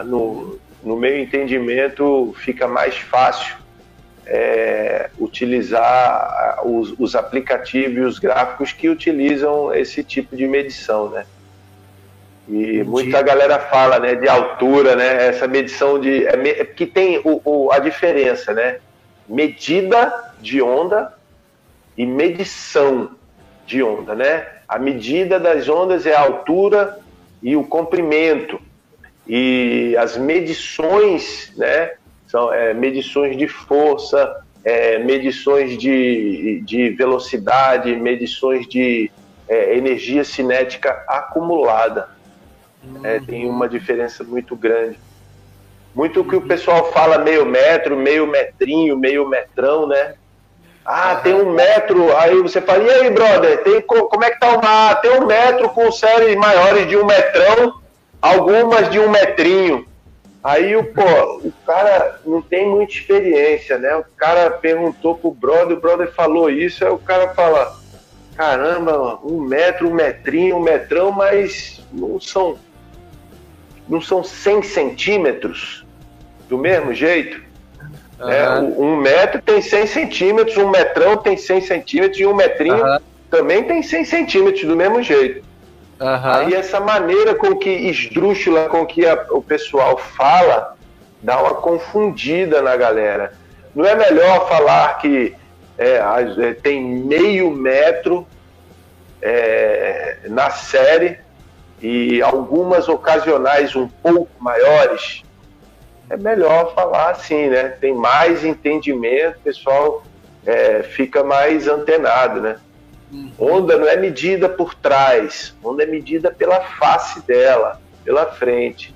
no, no meu entendimento, fica mais fácil é, utilizar os, os, aplicativos e os gráficos que utilizam esse tipo de medição, né? E muita galera fala, né, de altura, né? Essa medição de é, é que tem o, o, a diferença, né? Medida de onda e medição de onda, né? A medida das ondas é a altura e o comprimento e as medições, né? São é, medições de força, é, medições de, de velocidade, medições de é, energia cinética acumulada. É, uhum. tem uma diferença muito grande. Muito que o pessoal fala meio metro, meio metrinho, meio metrão, né? Ah, tem um metro. Aí você fala, e aí, brother, tem, como é que tá o mar? Tem um metro com séries maiores de um metrão, algumas de um metrinho. Aí o, pô, o cara não tem muita experiência, né? O cara perguntou pro brother, o brother falou isso, aí o cara fala, caramba, um metro, um metrinho, um metrão, mas não são não são 100 centímetros do mesmo jeito. Uhum. Né? Um metro tem 100 centímetros, um metrão tem 100 centímetros e um metrinho uhum. também tem 100 centímetros do mesmo jeito. Uhum. Aí essa maneira com que esdrúxula, com que a, o pessoal fala, dá uma confundida na galera. Não é melhor falar que é, tem meio metro é, na série e algumas ocasionais um pouco maiores? É melhor falar assim, né? Tem mais entendimento, o pessoal é, fica mais antenado, né? Onda não é medida por trás, onda é medida pela face dela, pela frente.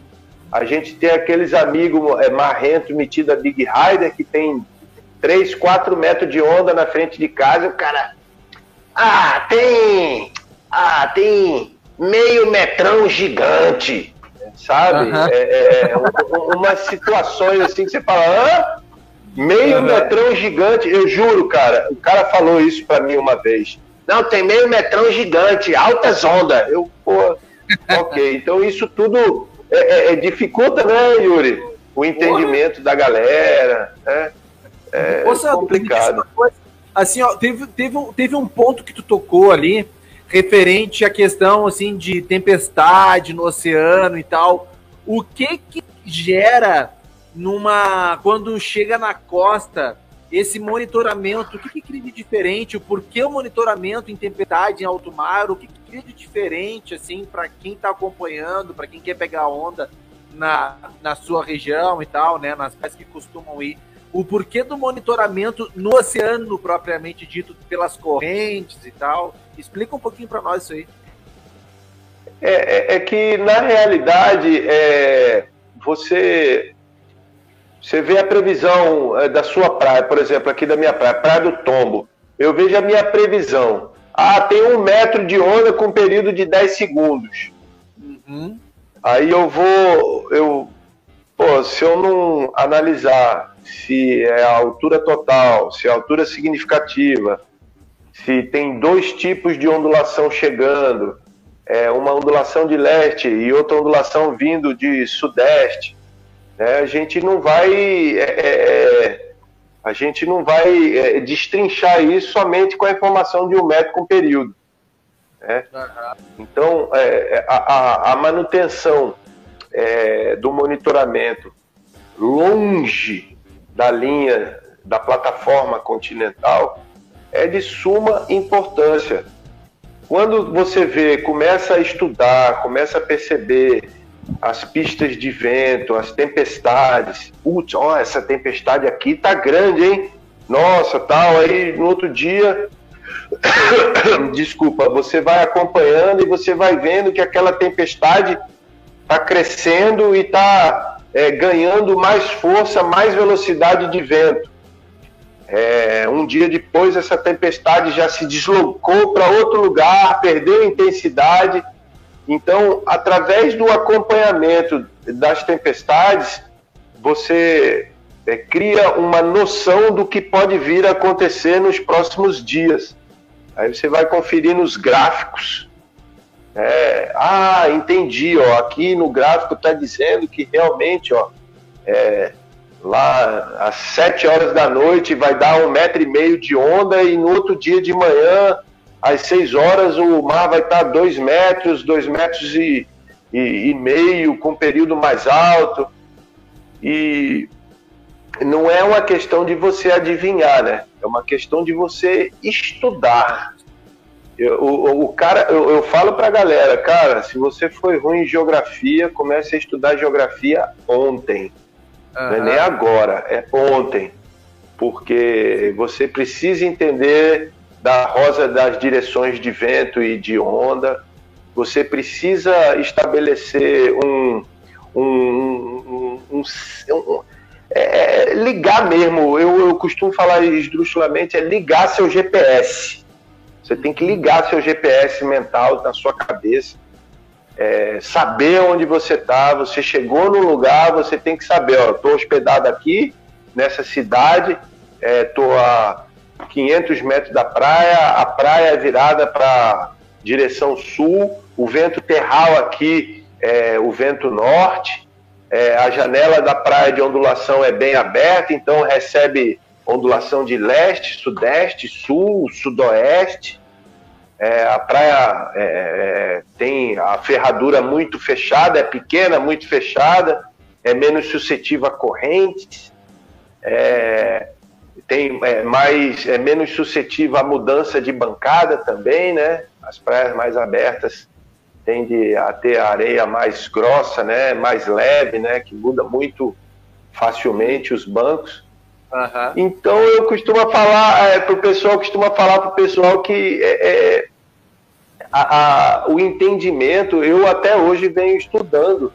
A gente tem aqueles amigos é, marrento metido a Big Rider que tem 3, 4 metros de onda na frente de casa e o cara. Ah, tem. Ah, tem meio metrão gigante. Sabe? Uhum. É, é, é umas situações assim que você fala, hã? Meio uhum. metrão gigante, eu juro, cara. O cara falou isso para mim uma vez. Não, tem meio metrão gigante, altas ondas. Eu, pô, ok. Então isso tudo é, é, é dificulta, né, Yuri? O entendimento Porra. da galera, né? É complicado. Assim, ó, teve, teve, teve um ponto que tu tocou ali, referente à questão, assim, de tempestade no oceano e tal. O que que gera numa quando chega na costa, esse monitoramento, o que, que cria de diferente? O porquê o monitoramento em tempestade, em alto mar? O que, que cria de diferente, assim, para quem está acompanhando, para quem quer pegar onda na, na sua região e tal, né? Nas praias que costumam ir. O porquê do monitoramento no oceano, propriamente dito, pelas correntes e tal. Explica um pouquinho para nós isso aí. É, é, é, que, na realidade, é, você você vê a previsão é, da sua praia, por exemplo, aqui da minha praia, Praia do Tombo. Eu vejo a minha previsão. Ah, tem um metro de onda com um período de 10 segundos. Uhum. Aí eu vou. Eu, pô, se eu não analisar se é a altura total, se é a altura significativa, se tem dois tipos de ondulação chegando, é, uma ondulação de leste e outra ondulação vindo de sudeste, né, a gente não vai é, é, é, a gente não vai é, destrinchar isso somente com a informação de um metro com período. Né? Então, a, a, manutenção do monitoramento longe da linha da plataforma continental é de suma importância. Quando você vê, começa a estudar, começa a perceber as pistas de vento, as tempestades. Putz, ó, essa tempestade aqui tá grande, hein? Nossa, tal. Aí no outro dia, desculpa, você vai acompanhando e você vai vendo que aquela tempestade tá crescendo e tá é, ganhando mais força, mais velocidade de vento. É, um dia depois, essa tempestade já se deslocou para outro lugar, perdeu intensidade então, através do acompanhamento das tempestades, você é, cria uma noção do que pode vir a acontecer nos próximos dias. Aí você vai conferir nos gráficos. É, ah, entendi, ó, aqui no gráfico está dizendo que realmente, ó, é, lá às sete horas da noite vai dar um metro e meio de onda e no outro dia de manhã às 6 horas o mar vai estar 2 metros, 2 metros e, e, e meio, com período mais alto. E não é uma questão de você adivinhar, né? É uma questão de você estudar. Eu, o, o cara, eu, eu falo para a galera, cara, se você foi ruim em geografia, comece a estudar geografia ontem. Uhum. Não é nem agora, é ontem. Porque você precisa entender da rosa das direções de vento e de onda. Você precisa estabelecer um, um, um, um, um é, ligar mesmo. Eu, eu costumo falar esdrúxulamente, é ligar seu GPS. Você tem que ligar seu GPS mental na sua cabeça. É, saber onde você está, você chegou no lugar, você tem que saber, estou hospedado aqui, nessa cidade, estou é, a 500 metros da praia, a praia é virada para direção sul, o vento terral aqui é o vento norte, é, a janela da praia de ondulação é bem aberta, então recebe ondulação de leste, sudeste, sul, sudoeste. É, a praia é, é tem a ferradura muito fechada, é pequena, muito fechada, é menos suscetível a correntes. É, tem é, mais é menos suscetível à mudança de bancada também, né? As praias mais abertas tende a ter a areia mais grossa, né? Mais leve, né? Que muda muito facilmente os bancos. Uhum. Então eu costumo falar é, para o pessoal, costumo falar para o pessoal que é, é, a, a, o entendimento, eu até hoje venho estudando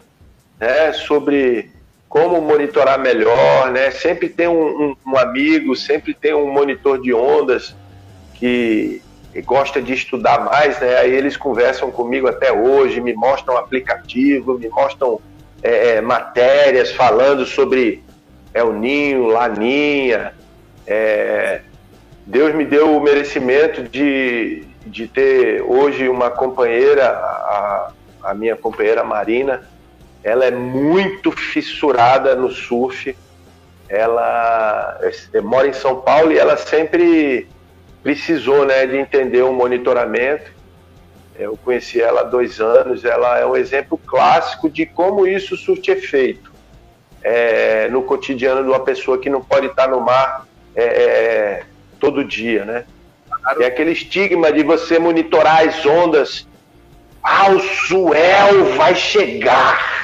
né, sobre como monitorar melhor, né? Sempre tem um, um, um amigo, sempre tem um monitor de ondas que, gosta de estudar mais, né? Aí eles conversam comigo até hoje, me mostram aplicativo, me mostram é, é matérias falando sobre El Ninho, Laninha. É, Deus me deu o merecimento de, de ter hoje uma companheira, a, a minha companheira Marina, ela é muito fissurada no surf. Ela mora em São Paulo e ela sempre precisou né, de entender o monitoramento. Eu conheci ela há dois anos, ela é um exemplo clássico de como isso surte efeito. é, no cotidiano de uma pessoa que não pode estar no mar é, é todo dia, né? É aquele estigma de você monitorar as ondas. Ah, o Suel vai chegar.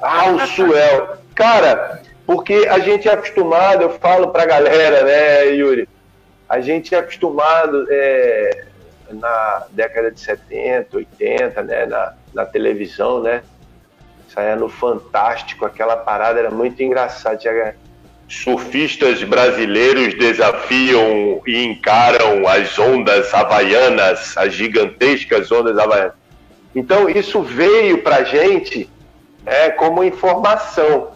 Ah, o Suel. Cara, porque a gente é acostumado, eu falo pra galera, né, Yuri? A gente é acostumado é, na década de 70, 80, né, na, na televisão, né? Saia no Fantástico, aquela parada era muito engraçada. Surfistas brasileiros desafiam e encaram as ondas havaianas, as gigantescas ondas havaianas. Então, isso veio para a gente é, como informação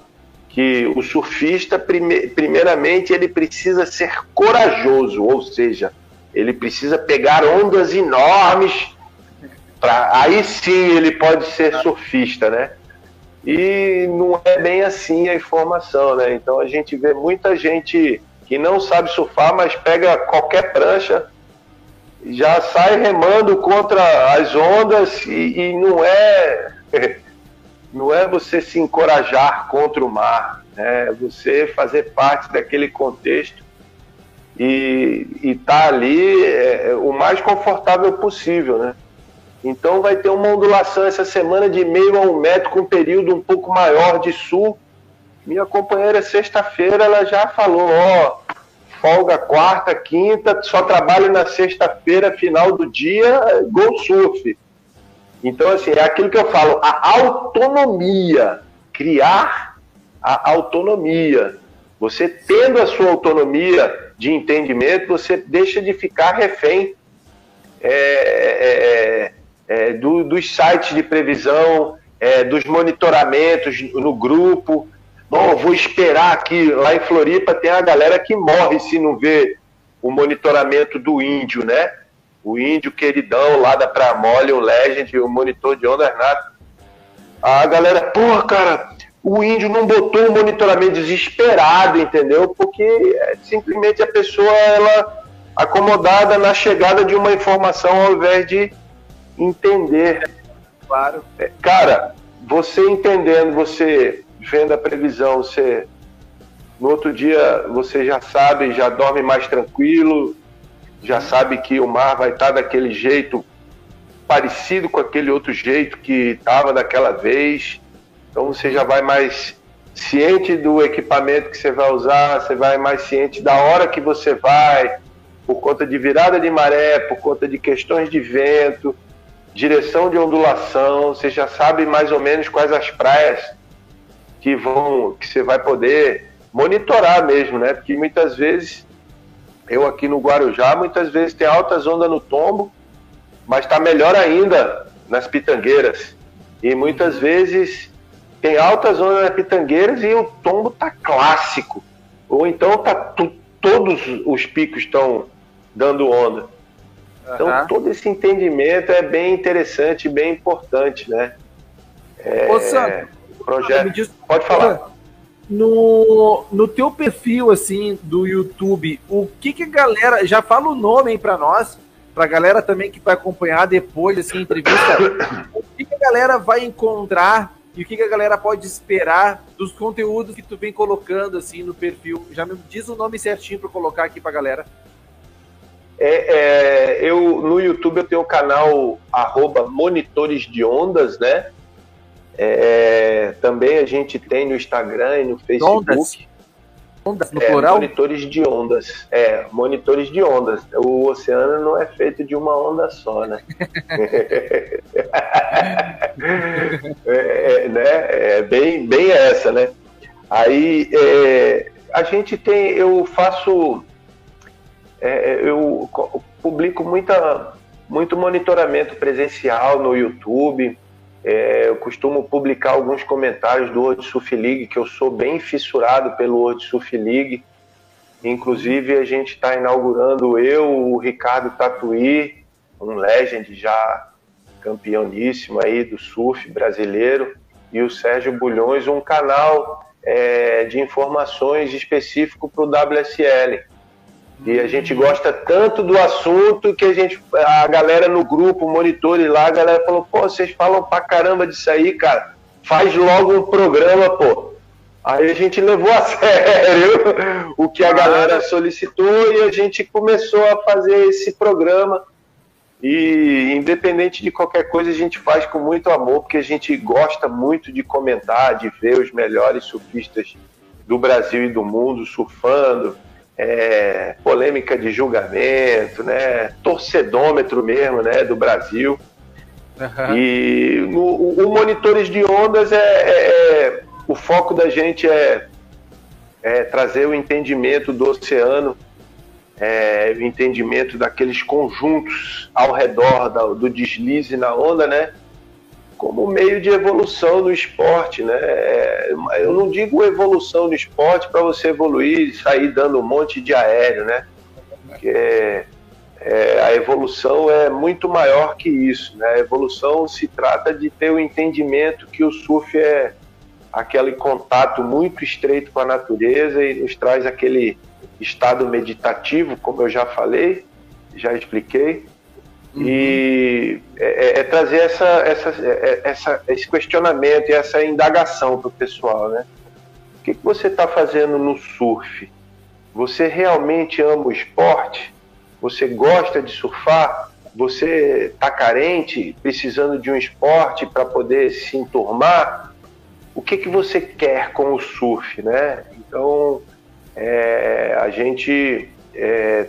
que o surfista, prime primeiramente, ele precisa ser corajoso, ou seja, ele precisa pegar ondas enormes, pra, aí sim ele pode ser surfista, né? E não é bem assim a informação, né? Então a gente vê muita gente que não sabe surfar, mas pega qualquer prancha, já sai remando contra as ondas e, e não é não é você se encorajar contra o mar, né? é você fazer parte daquele contexto e estar tá ali é, o mais confortável possível, né? Então vai ter uma ondulação essa semana de meio a um metro com um período um pouco maior de sul. Minha companheira sexta-feira ela já falou, ó, folga quarta, quinta, só trabalho na sexta-feira, final do dia, gol surf. Então, assim, é aquilo que eu falo, a autonomia, criar a autonomia. Você tendo a sua autonomia de entendimento, você deixa de ficar refém é, é, é, do, dos sites de previsão, é, dos monitoramentos no grupo. Bom, vou esperar aqui, lá em Floripa tem a galera que morre se não vê o monitoramento do índio, né? O índio queridão lá da Praia Mole, o Legend, o monitor de ondas nato. A galera, porra, cara, o índio não botou o monitoramento desesperado, entendeu? Porque é, simplesmente a pessoa, ela acomodada na chegada de uma informação ao invés de entender. Claro. É, cara, você entendendo, você vendo a previsão, você no outro dia você já sabe, já dorme mais tranquilo, já sabe que o mar vai estar daquele jeito parecido com aquele outro jeito que estava daquela vez. Então você já vai mais ciente do equipamento que você vai usar, você vai mais ciente da hora que você vai, por conta de virada de maré, por conta de questões de vento, direção de ondulação, você já sabe mais ou menos quais as praias que vão, que você vai poder monitorar mesmo, né? Porque muitas vezes eu aqui no Guarujá, muitas vezes tem altas ondas no tombo, mas está melhor ainda nas pitangueiras. E muitas vezes tem altas ondas nas pitangueiras e o tombo tá clássico. Ou então tá todos os picos estão dando onda. Então uhum. todo esse entendimento é bem interessante, bem importante, né? É, Ô, projeto. Diz... Pode falar no, no teu perfil, assim, do YouTube, o que que a galera, já fala o nome aí pra nós, pra galera também que vai acompanhar depois, assim, a entrevista, o que que a galera vai encontrar e o que que a galera pode esperar dos conteúdos que tu vem colocando, assim, no perfil? Já me diz o nome certinho pra colocar aqui pra galera. É, é, eu, no YouTube eu tenho o canal arroba monitores de ondas, né? É, também a gente tem no Instagram e no Facebook. Ondas, ondas no é, plural? Monitores de ondas. É, monitores de ondas. O oceano não é feito de uma onda só, né? é, né? é bem, bem essa, né? Aí é, a gente tem, eu faço, é, eu publico muita, muito monitoramento presencial no YouTube é, eu costumo publicar alguns comentários do World Surf League, que eu sou bem fissurado pelo World Surf League. Inclusive, a gente está inaugurando eu, o Ricardo Tatuí, um legend já campeoníssimo aí do surf brasileiro, e o Sérgio Bulhões, um canal é, de informações específico para o WSL. E a gente gosta tanto do assunto que a gente, a galera no grupo, monitores lá, a galera falou, pô, vocês falam pra caramba disso aí, cara. Faz logo um programa, pô. Aí a gente levou a sério o que a galera solicitou e a gente começou a fazer esse programa. E independente de qualquer coisa, a gente faz com muito amor, porque a gente gosta muito de comentar, de ver os melhores surfistas do Brasil e do mundo surfando, é, polêmica de julgamento, né, torcedômetro mesmo, né, do Brasil. Uhum. E o, o Monitores de Ondas é, é, é, o foco da gente é, é trazer o entendimento do oceano, é, o entendimento daqueles conjuntos ao redor da, do deslize na onda, né? Como meio de evolução no esporte, né? É, eu não digo evolução no esporte para você evoluir e sair dando um monte de aéreo, né? Porque é, a evolução é muito maior que isso, né? A evolução se trata de ter o entendimento que o surf é aquele contato muito estreito com a natureza e nos traz aquele estado meditativo, como eu já falei, já expliquei, uhum. e é, é, é, trazer essa, essa, é, essa, esse questionamento e essa indagação para o pessoal, né? O que, que você está fazendo no surf? Você realmente ama o esporte? Você gosta de surfar? Você está carente, precisando de um esporte para poder se enturmar? o que, que você quer com o surf, né? Então, é, a gente é,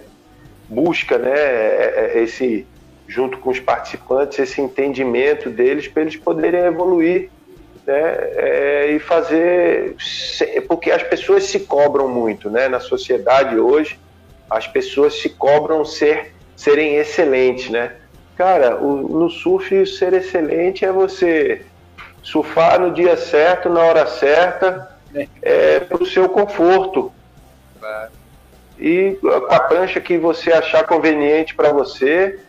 busca, né, é, esse, junto com os participantes, esse entendimento deles para eles poderem evoluir, né, é, e fazer, porque as pessoas se cobram muito, né, na sociedade hoje, as pessoas se cobram ser, serem excelentes, né? Cara, o, no surf ser excelente é você surfar no dia certo, na hora certa, é, para o seu conforto. E com a prancha que você achar conveniente para você,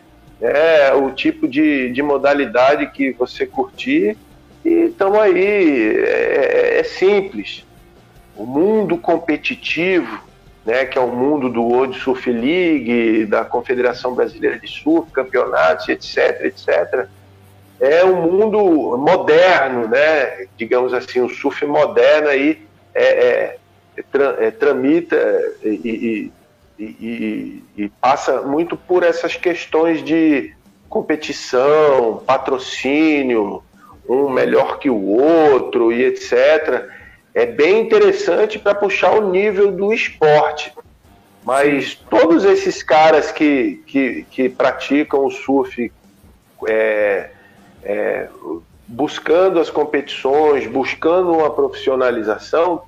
é, o tipo de, de modalidade que você curtir. E estamos aí, é, é, simples. O mundo competitivo, né, que é o mundo do World Surf League, da Confederação Brasileira de Surf, campeonatos, etc, etc, é um mundo moderno, né? Digamos assim, o surf moderno aí é, é, é, é tramita e, e, e, e, passa muito por essas questões de competição, patrocínio, um melhor que o outro e etc. É bem interessante para puxar o nível do esporte. Mas todos esses caras que, que, que praticam o surf é, é, buscando as competições, buscando uma profissionalização,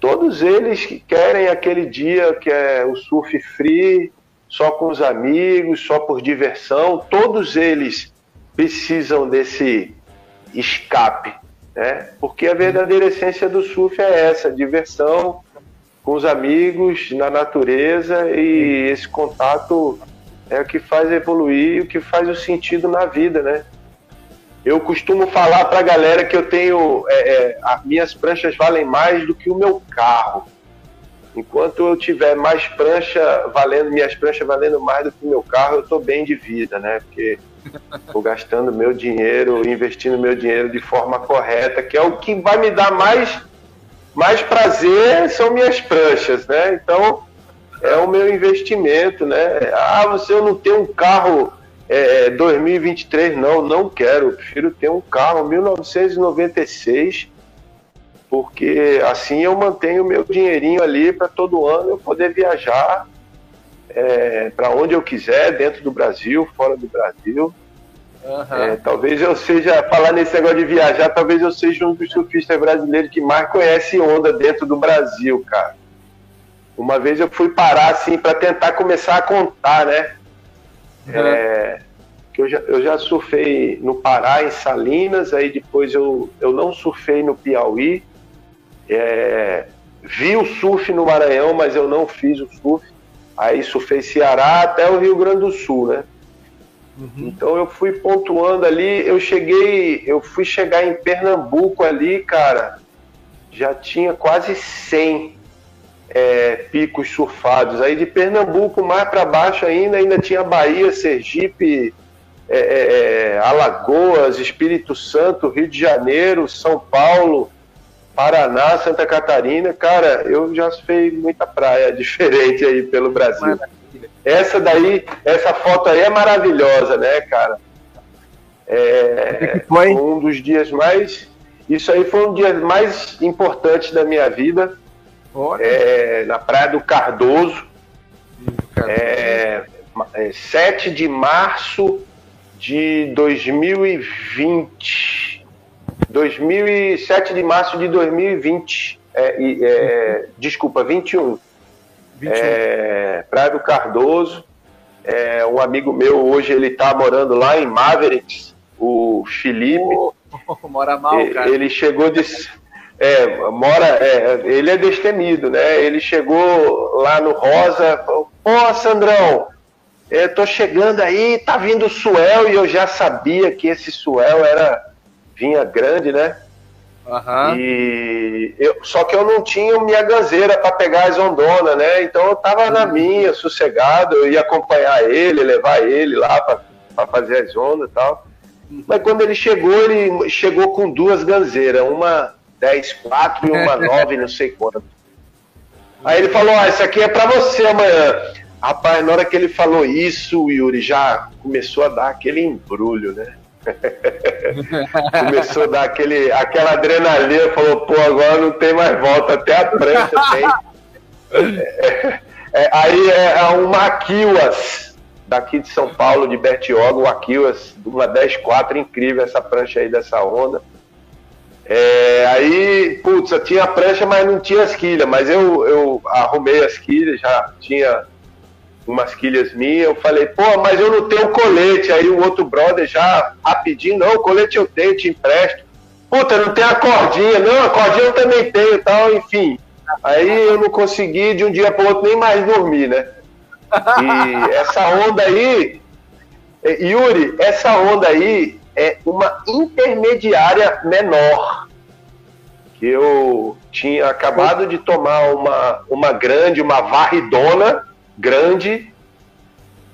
todos eles querem aquele dia que é o surf free, só com os amigos, só por diversão, todos eles precisam desse escape, né? Porque a verdadeira essência do surf é essa, diversão com os amigos, na natureza e esse contato é o que faz evoluir, o que faz o sentido na vida, né? Eu costumo falar para a galera que eu tenho. É, é, as minhas pranchas valem mais do que o meu carro. Enquanto eu tiver mais prancha valendo, minhas pranchas valendo mais do que o meu carro, eu estou bem de vida, né? Porque estou gastando meu dinheiro, investindo meu dinheiro de forma correta, que é o que vai me dar mais, mais prazer, são minhas pranchas, né? Então, é o meu investimento, né? Ah, você não tem um carro é, 2023 não, não quero. Eu prefiro ter um carro 1996, porque assim eu mantenho meu dinheirinho ali para todo ano eu poder viajar é, para onde eu quiser, dentro do Brasil, fora do Brasil. Uhum. É, talvez eu seja, falar nesse negócio de viajar, talvez eu seja um dos surfistas brasileiros que mais conhece onda dentro do Brasil, cara. Uma vez eu fui parar assim para tentar começar a contar, né? Uhum. É, que eu já, eu já surfei no Pará, em Salinas, aí depois eu, eu não surfei no Piauí. É, vi o surf no Maranhão, mas eu não fiz o surf. Aí surfei Ceará até o Rio Grande do Sul, né? Uhum. Então eu fui pontuando ali, eu cheguei, eu fui chegar em Pernambuco ali, cara, já tinha quase 100 é, picos surfados. Aí de Pernambuco mais para baixo ainda, ainda tinha Bahia, Sergipe, é, é, é, Alagoas, Espírito Santo, Rio de Janeiro, São Paulo, Paraná, Santa Catarina, cara, eu já fiz muita praia diferente aí pelo Brasil. Maravilha. Essa daí, essa foto aí é maravilhosa, né, cara? É, foi um dos dias mais. Isso aí foi um dos dias mais importantes da minha vida. É, na Praia do Cardoso. É, é, 7 de março de 2020. 2007 de março de 2020. É, é, desculpa, 21. 21. É, Praia do Cardoso. É, um amigo meu hoje ele está morando lá em Mavericks, o Felipe. Oh, mora mal, cara. Ele chegou de. É, mora, é, ele é destemido, né? Ele chegou lá no Rosa, falou, pô, Sandrão, eu tô chegando aí, tá vindo o Suel, e eu já sabia que esse Suel era vinha grande, né? Uhum. E eu, só que eu não tinha minha ganzeira para pegar as ondonas, né? Então eu tava uhum. na minha, sossegado, eu ia acompanhar ele, levar ele lá para fazer as ondas e tal. Uhum. Mas quando ele chegou, ele chegou com duas ganzeiras, uma 10, 4 e uma 9, não sei quanto. Aí ele falou: ah, isso aqui é para você amanhã. Rapaz, na hora que ele falou isso, o Yuri já começou a dar aquele embrulho, né? Começou a dar aquele, aquela adrenalina, falou, pô, agora não tem mais volta, até a prancha tem. É, é, aí é, é uma Aquilas, daqui de São Paulo, de Bertioga, o Aquilas, uma 10.4, incrível essa prancha aí dessa onda. É, aí, putz, eu tinha prancha, mas não tinha as quilhas, mas eu, eu arrumei as quilhas, já tinha umas quilhas minhas, eu falei, pô, mas eu não tenho colete. Aí o outro brother já rapidinho, não, colete eu tenho, te empresto. Puta, não tem a cordinha, não, a cordinha eu também tenho tal, enfim. Aí eu não consegui de um dia para outro nem mais dormir, né? E essa onda aí, é, Yuri, essa onda aí é uma intermediária menor. Eu tinha acabado de tomar uma, uma grande, uma varridona, grande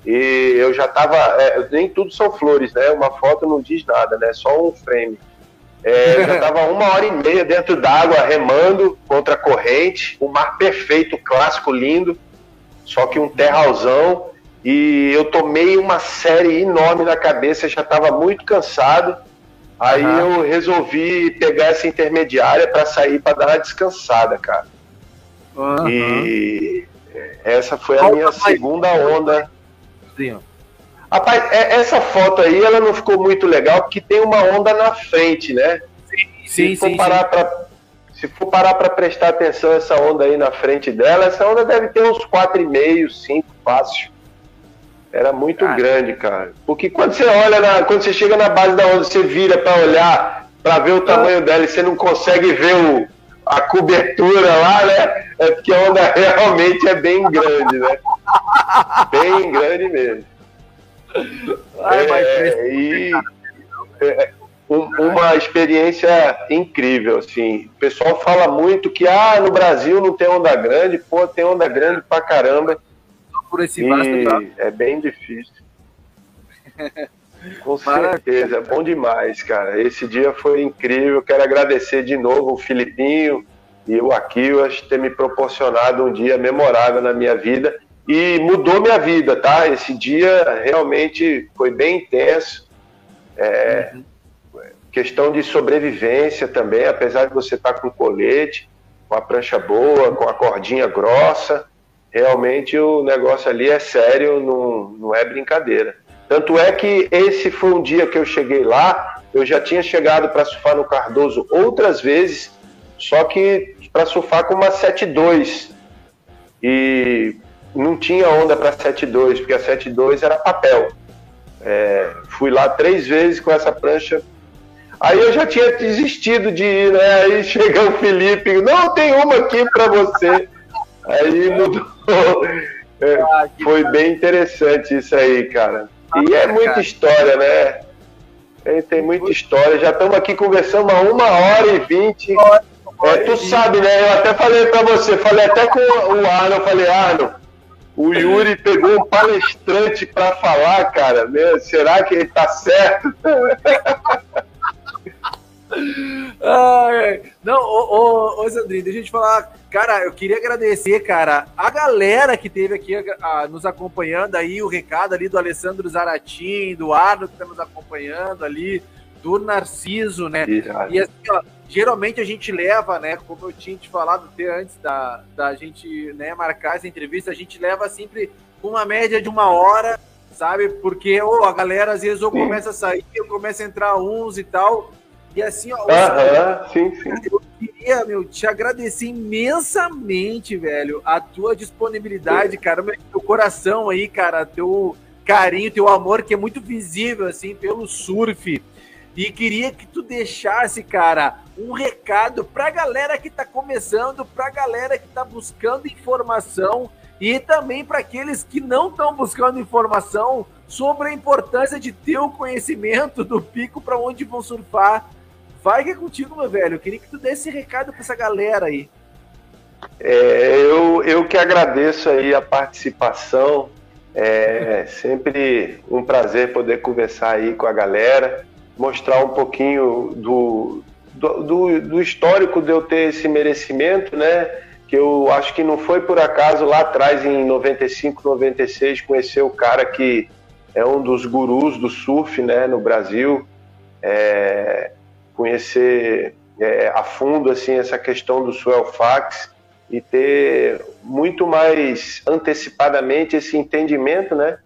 e eu já estava. É, nem tudo são flores, né? Uma foto não diz nada, né? Só um frame. É, já estava uma hora e meia dentro d'água, remando contra a corrente, o mar perfeito, clássico, lindo, só que um terralzão. E eu tomei uma série enorme na cabeça, já estava muito cansado. Aí uhum. eu resolvi pegar essa intermediária para sair para dar uma descansada, cara. Uhum. E essa foi a minha segunda onda. Sim. Rapaz, é, essa foto aí, ela não ficou muito legal, porque tem uma onda na frente, né? Sim, se for sim, parar Pra, se for parar para prestar atenção essa onda aí na frente dela, essa onda deve ter uns 4,5, 5 fácil. Era muito grande, cara. Porque quando você olha, na, quando você chega na base da onda, você vira para olhar, para ver o tamanho dela e você não consegue ver o, a cobertura lá, né? É porque a onda realmente é bem grande, né? Bem grande mesmo. Ai, é, e é, uma experiência incrível, assim. O pessoal fala muito que ah, no Brasil não tem onda grande, pô, tem onda grande pra caramba. Por esse vasto? É bem difícil. Com certeza, é bom demais, cara. Esse dia foi incrível. Quero agradecer de novo o Filipinho e o Aquilas ter me proporcionado um dia memorável na minha vida e mudou minha vida, tá? Esse dia realmente foi bem intenso. É, uhum. Questão de sobrevivência também, apesar de você estar com colete, com a prancha boa, com a cordinha grossa, realmente o negócio ali é sério, não, não é brincadeira. Tanto é que esse foi um dia que eu cheguei lá, eu já tinha chegado para surfar no Cardoso outras vezes, só que para surfar com uma 7.2. E não tinha onda para 7.2, porque a 7.2 era papel. É, fui lá três vezes com essa prancha. Aí eu já tinha desistido de ir, né? Aí chega o Felipe, não, tem uma aqui para você. Aí mudou. É, ah, foi bem interessante isso aí, cara. E é muita história, né? Tem muita história. Já estamos aqui conversando há uma hora e vinte. É, tu sabe, né? Eu até falei para você, falei até com o Arno, falei, Arno, o Yuri pegou um palestrante para falar, cara. Né? Será que ele tá certo? não, ô, ô, ô Sandrinho, deixa eu te falar. Cara, eu queria agradecer, cara, a galera que teve aqui a, a, nos acompanhando aí, o recado ali do Alessandro Zaratim, do Arno que tá nos acompanhando ali, do Narciso, né? E assim, ó, geralmente a gente leva, né, como eu tinha te falado até antes da, da gente né, marcar essa entrevista, a gente leva sempre uma média de uma hora, sabe? Porque oh, a galera às vezes ou começa a sair, ou começa a entrar uns e tal. E assim, ó, uh sim, sim. eu queria, meu, te agradecer imensamente, velho, a tua disponibilidade, cara, meu, teu coração aí, cara, teu carinho, teu amor, que é muito visível, assim, pelo surf. E queria que tu deixasse, cara, um recado pra galera que tá começando, pra galera que tá buscando informação e também para aqueles que não estão buscando informação sobre a importância de ter o conhecimento do pico para onde vão surfar. Vai que é contigo, meu velho. Eu queria que tu desse esse recado para essa galera aí. É, eu, eu que agradeço aí a participação. É sempre um prazer poder conversar aí com a galera, mostrar um pouquinho do, do, do, do histórico de eu ter esse merecimento, né? que eu acho que não foi por acaso lá atrás, em 95, 96, conhecer o cara que é um dos gurus do surf né, no Brasil, é, conhecer é, a fundo assim essa questão do Swellfax e ter muito mais antecipadamente esse entendimento né,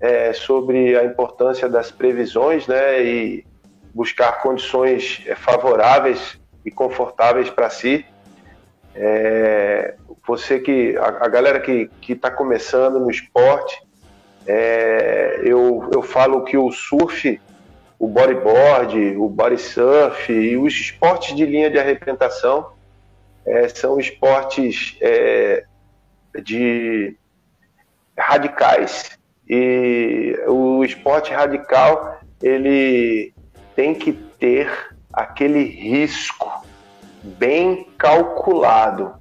é, sobre a importância das previsões né, e buscar condições é, favoráveis e confortáveis para si. É, você que a, a, galera que está começando no esporte, é, eu, eu falo que o surf, o bodyboard, o body surf e os esportes de linha de arrebentação é, são esportes é, de radicais e o esporte radical ele tem que ter aquele risco bem calculado.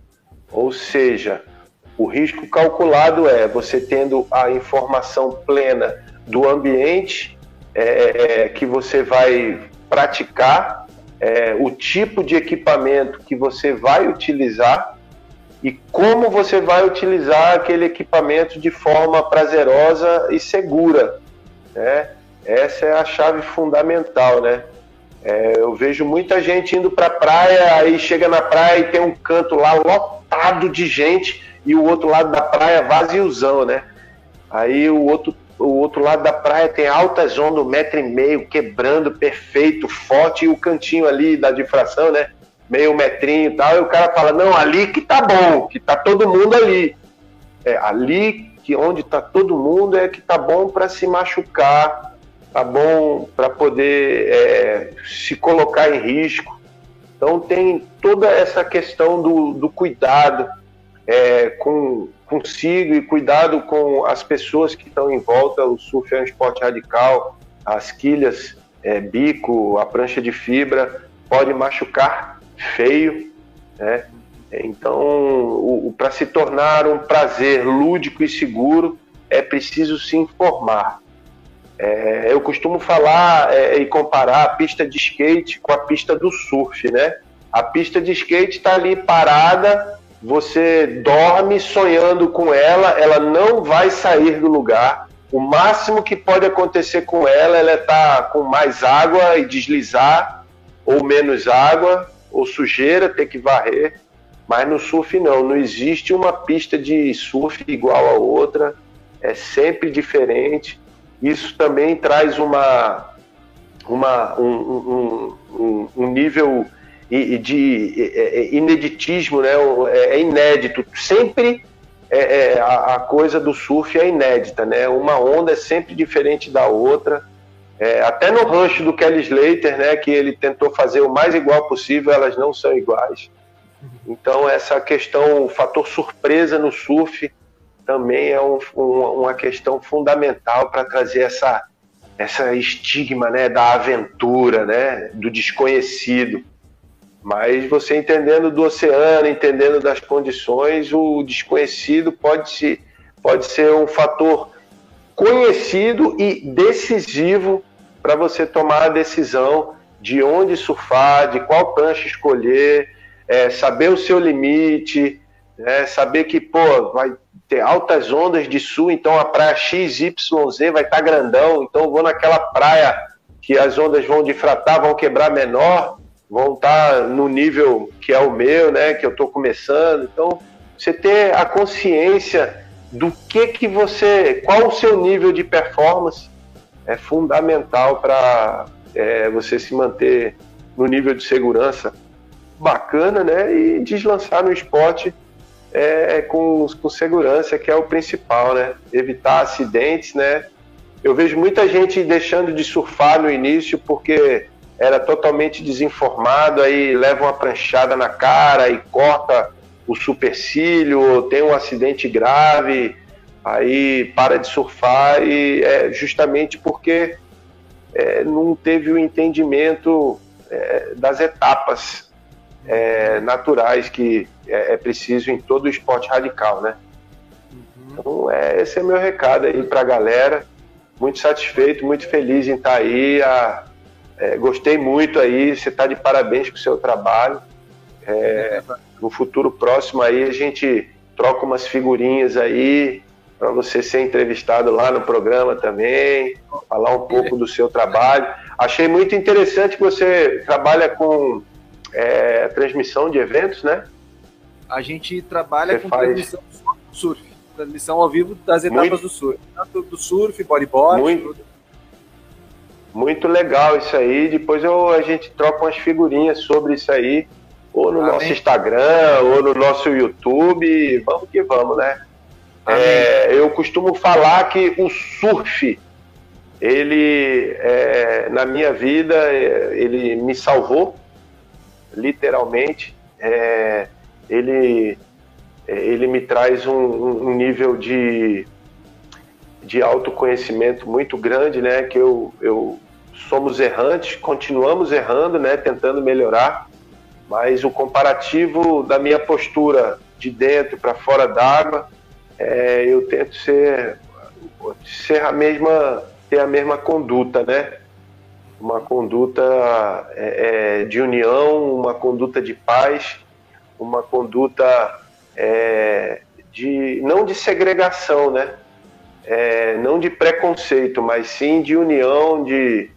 Ou seja, o risco calculado é você tendo a informação plena do ambiente é, é, que você vai praticar, é, o tipo de equipamento que você vai utilizar e como você vai utilizar aquele equipamento de forma prazerosa e segura. Né? Essa é a chave fundamental, né? É, eu vejo muita gente indo para a praia, aí chega na praia e tem um canto lá lotado de gente e o outro lado da praia vaziozão, né? Aí o outro, o outro lado da praia tem altas ondas, um metro e meio, quebrando, perfeito, forte, e o cantinho ali da difração, né? Meio metrinho e tal, e o cara fala, não, ali que tá bom, que tá todo mundo ali. É, ali que onde tá todo mundo é que tá bom para se machucar, tá bom para poder é, se colocar em risco. Então tem toda essa questão do, do cuidado é, com consigo e cuidado com as pessoas que estão em volta. O surf é um esporte radical, as quilhas, é, bico, a prancha de fibra pode machucar feio, né? Então, para se tornar um prazer lúdico e seguro, é preciso se informar. É, eu costumo falar é, e comparar a pista de skate com a pista do surf, né? A pista de skate está ali parada, você dorme sonhando com ela, ela não vai sair do lugar. O máximo que pode acontecer com ela, ela está com mais água e deslizar, ou menos água, ou sujeira, ter que varrer. Mas no surf não, não existe uma pista de surf igual a outra, é sempre diferente isso também traz uma, uma, um, um, um nível de ineditismo, né? É, é inédito. Sempre é, é, a, coisa do surf é inédita, né? Uma onda é sempre diferente da outra. É, até no rancho do Kelly Slater, né? Que ele tentou fazer o mais igual possível, elas não são iguais. Então essa questão, o fator surpresa no surf também é um, um, uma questão fundamental para trazer essa, essa estigma né, da aventura, né, do desconhecido. Mas você entendendo do oceano, entendendo das condições, o desconhecido pode, se, pode ser um fator conhecido e decisivo para você tomar a decisão de onde surfar, de qual prancha escolher, é, saber o seu limite, é, saber que, pô, vai ter altas ondas de sul, então a praia XYZ vai estar tá grandão, então vou naquela praia que as ondas vão difratar, vão quebrar menor, vão estar tá no nível que é o meu, né, que eu estou começando. Então, você ter a consciência do que que você, qual o seu nível de performance é fundamental para é, você se manter no nível de segurança bacana, né, e deslançar no esporte é, com, com segurança, que é o principal, né, evitar acidentes, né. Eu vejo muita gente deixando de surfar no início porque era totalmente desinformado, aí leva uma pranchada na cara e corta o supercílio, tem um acidente grave, aí para de surfar e é justamente porque é, não teve o entendimento é, das etapas é, naturais que é, é, preciso em todo o esporte radical, né? Uhum. Então, é, esse é meu recado aí para a galera. Muito satisfeito, muito feliz em estar tá aí. A, é, gostei muito aí, você está de parabéns com o seu trabalho. É, no futuro próximo aí a gente troca umas figurinhas aí para você ser entrevistado lá no programa também, falar um pouco do seu trabalho. Achei muito interessante que você trabalha com é, transmissão de eventos, né? A gente trabalha você com faz... transmissão do surf, transmissão ao vivo das etapas muito... do surf, tanto do surf, bodyboard, muito... Tudo. Muito legal isso aí. Depois eu, a gente troca umas figurinhas sobre isso aí, ou no Amém. nosso Instagram, ou no nosso YouTube. Vamos que vamos, né? É, eu costumo falar que o surf, ele, é, na minha vida, é, ele me salvou, literalmente. É, ele, é, ele me traz um, um nível de, de autoconhecimento muito grande, né? Que eu, eu somos errantes, continuamos errando, né? Tentando melhorar, mas o comparativo da minha postura de dentro para fora d'água, é, eu tento ser, ser a mesma, ter a mesma conduta, né? Uma conduta é, é de união, uma conduta de paz, uma conduta é, de não de segregação, né? É, não de preconceito, mas sim de união, de,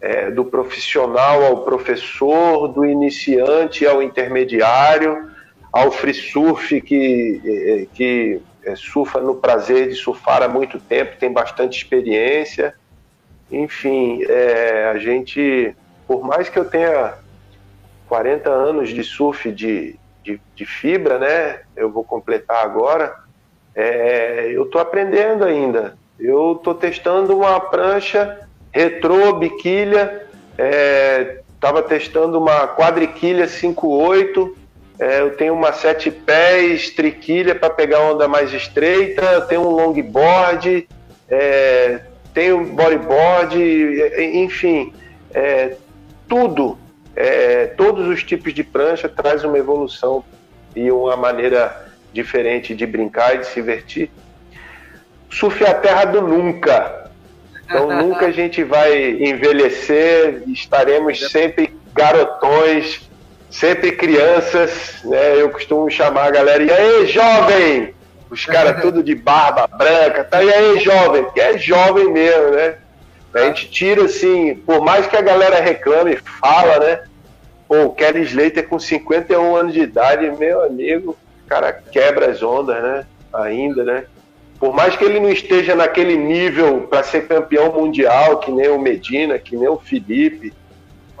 é, do profissional ao professor, do iniciante ao intermediário, ao free surf que, é, que é, surfa no prazer de surfar há muito tempo, tem bastante experiência. Enfim, é, a gente, por mais que eu tenha 40 anos de surf de, de, de fibra, né? Eu vou completar agora. É, eu estou aprendendo ainda. Eu estou testando uma prancha retrô, biquilha. Estava é, testando uma quadriquilha 5.8 é, eu tenho uma sete pés, triquilha para pegar onda mais estreita, tenho um longboard, é, tenho bodyboard, enfim, é, tudo, é, todos os tipos de prancha traz uma evolução e uma maneira diferente de brincar e de se divertir. Surf é a terra do nunca. Então nunca a gente vai envelhecer, estaremos sempre garotões, sempre crianças, né? Eu costumo chamar a galera, e aí, jovem! Os caras tudo de barba branca, tá? E aí, jovem? Que é jovem mesmo, né? A gente tira assim, por mais que a galera reclame, fala, né? Pô, o Kelly Slater com 51 anos de idade, meu amigo, o cara quebra as ondas, né? Ainda, né? Por mais que ele não esteja naquele nível para ser campeão mundial, que nem o Medina, que nem o Felipe,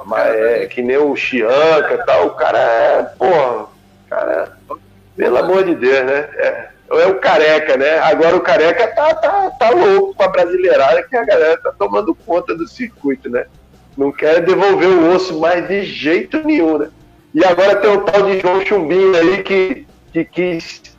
mas é que nem o Chianca e tal, o cara é, porra, cara, pelo amor de Deus, né? É, é o careca, né? Agora o careca tá, tá, tá louco com a brasileirada que a galera tá tomando conta do circuito, né? Não quer devolver o osso mais de jeito nenhum, né? E agora tem o tal de João Chumbinho aí que, que quis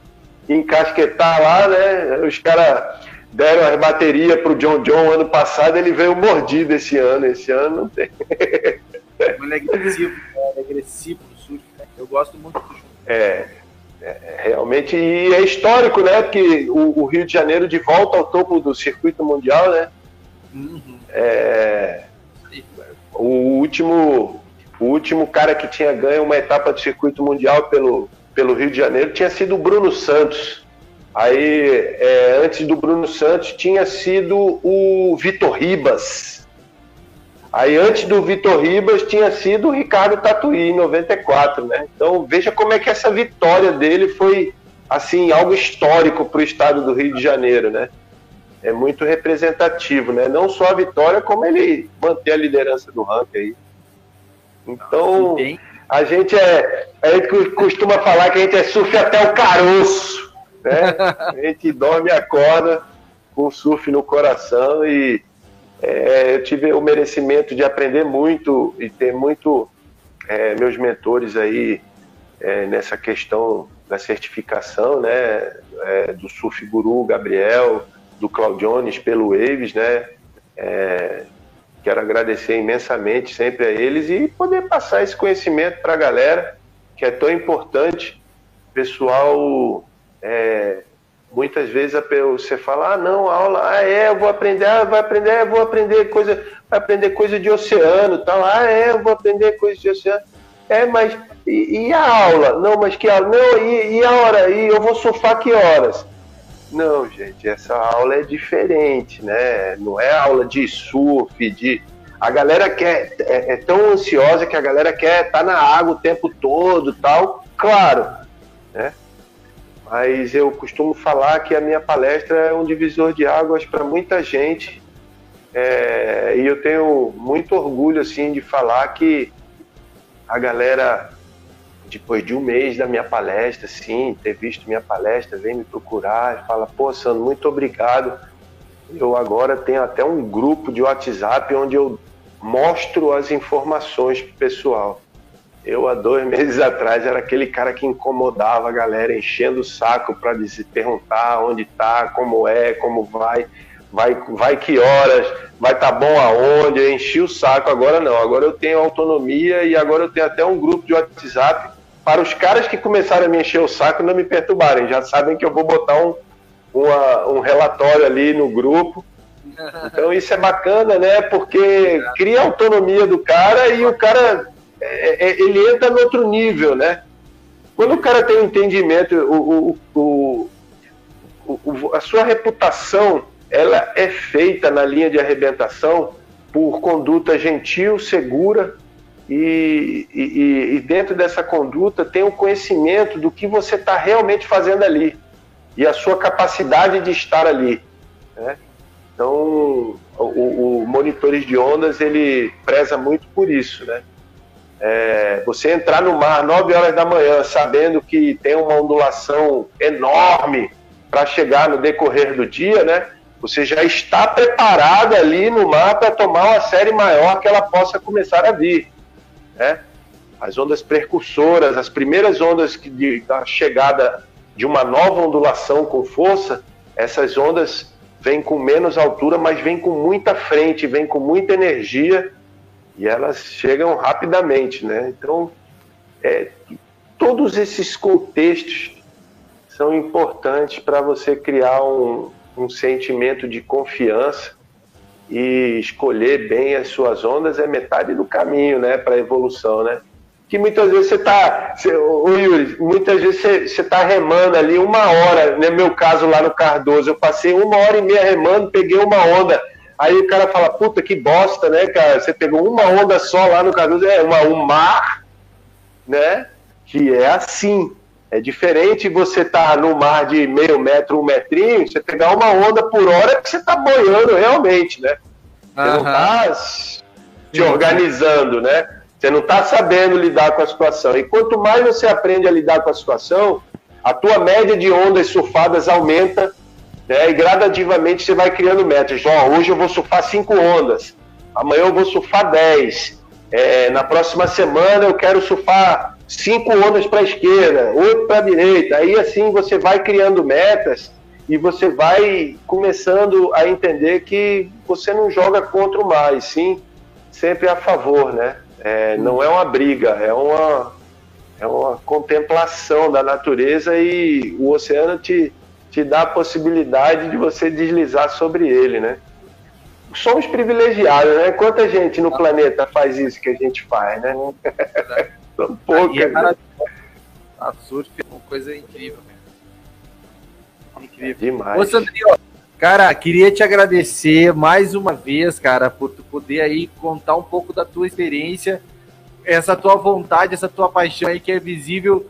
encasquetar lá, né? Os caras deram as baterias pro John John ano passado, ele veio mordido esse ano. Esse ano não tem. Ele é agressivo, é agressivo no surf, né? Eu gosto muito do surf. É, é, realmente, e é histórico, né? Porque o, o, Rio de Janeiro de volta ao topo do circuito mundial, né? Uhum. É, O último, o último cara que tinha ganho uma etapa do circuito mundial pelo, pelo Rio de Janeiro tinha sido o Bruno Santos. Aí, é, antes do Bruno Santos, tinha sido o Vitor Ribas. Aí, antes do Vitor Ribas, tinha sido o Ricardo Tatuí, em 94, né? Então, veja como é que essa vitória dele foi, assim, algo histórico para o estado do Rio de Janeiro, né? É muito representativo, né? Não só a vitória, como ele manter a liderança do ranking aí. Então, a gente é. A gente costuma falar que a gente é surf até o caroço né? A gente dorme e acorda com surf no coração e é, eu tive o merecimento de aprender muito e ter muito é, meus mentores aí é, nessa questão da certificação, né? É, do Surf Guru, Gabriel, do Claudiones pelo Waves, né? Quero agradecer imensamente sempre a eles e poder passar esse conhecimento para a galera que é tão importante. Pessoal é, muitas vezes você fala, ah, não, aula, ah, é, eu vou aprender, ah, vai aprender, eu vou aprender coisa, vai aprender coisa de oceano, tal, ah, é, eu vou aprender coisa de oceano. É, mas e, e a aula? Não, mas que aula? Não, e, e, a hora? E eu vou surfar que horas? Não, gente, essa aula é diferente, né? Não é aula de surf, de. A galera quer, é, é tão ansiosa que a galera quer estar tá na água o tempo todo tal. Claro, né? mas eu costumo falar que a minha palestra é um divisor de águas para muita gente é, e eu tenho muito orgulho assim de falar que a galera depois de um mês da minha palestra, sim, ter visto minha palestra, vem me procurar fala, pô, Sandro, muito obrigado. Eu agora tenho até um grupo de WhatsApp onde eu mostro as informações pro pessoal. Eu, há dois meses atrás, era aquele cara que incomodava a galera, enchendo o saco para perguntar onde tá, como é, como vai, vai, vai que horas, vai estar tá bom aonde. Eu enchi o saco, agora não. Agora eu tenho autonomia e agora eu tenho até um grupo de WhatsApp para os caras que começaram a me encher o saco não me perturbarem. Já sabem que eu vou botar um, uma, um relatório ali no grupo. Então isso é bacana, né? Porque cria autonomia do cara e o cara é, é, ele entra no outro nível, né? Quando o cara tem um entendimento, o, o, o, a sua reputação ela é feita na linha de arrebentação por conduta gentil, segura e, e, e dentro dessa conduta tem o conhecimento do que você está realmente fazendo ali e a sua capacidade de estar ali. Né? Então, o, o Monitores de Ondas ele preza muito por isso, né? É, você entrar no mar 9 horas da manhã sabendo que tem uma ondulação enorme para chegar no decorrer do dia, né? Você já está preparado ali no mar para tomar uma série maior que ela possa começar a vir, né? As ondas precursoras, as primeiras ondas que de, da chegada de uma nova ondulação com força, essas ondas vêm com menos altura, mas vêm com muita frente, vêm com muita energia e elas chegam rapidamente, né? Então, é, todos esses contextos são importantes para você criar um, um sentimento de confiança e escolher bem as suas ondas é metade do caminho, né, para a evolução, né? Que muitas vezes você está, Yuri, muitas vezes você está remando ali uma hora, no né? meu caso lá no Cardoso, eu passei uma hora e meia remando, peguei uma onda, Aí o cara fala, puta que bosta, né, cara? Você pegou uma onda só lá no Cardoso, é uma, um mar, né? Que é assim. É diferente você estar tá no mar de meio metro, um metrinho, você pegar uma onda por hora que você está boiando realmente, né? Você uhum. não está te organizando, né? Você não está sabendo lidar com a situação. E quanto mais você aprende a lidar com a situação, a tua média de ondas surfadas aumenta né? E gradativamente você vai criando metas. Ó, hoje eu vou surfar cinco ondas, amanhã eu vou surfar 10. É, na próxima semana eu quero surfar cinco ondas para a esquerda, oito para a direita. Aí assim você vai criando metas e você vai começando a entender que você não joga contra o mar, e sim sempre a favor, né? É, não é uma briga, é uma, é uma contemplação da natureza e o oceano te, te dá a possibilidade de você deslizar sobre ele, né? somos privilegiados, né? Quanta gente no planeta faz isso que a gente faz, né? São poucas. A surf é uma coisa incrível, cara. Incrível. É demais. Ô, Sandrinho, cara, queria te agradecer mais uma vez, cara, por tu poder aí contar um pouco da tua experiência, essa tua vontade, essa tua paixão aí que é visível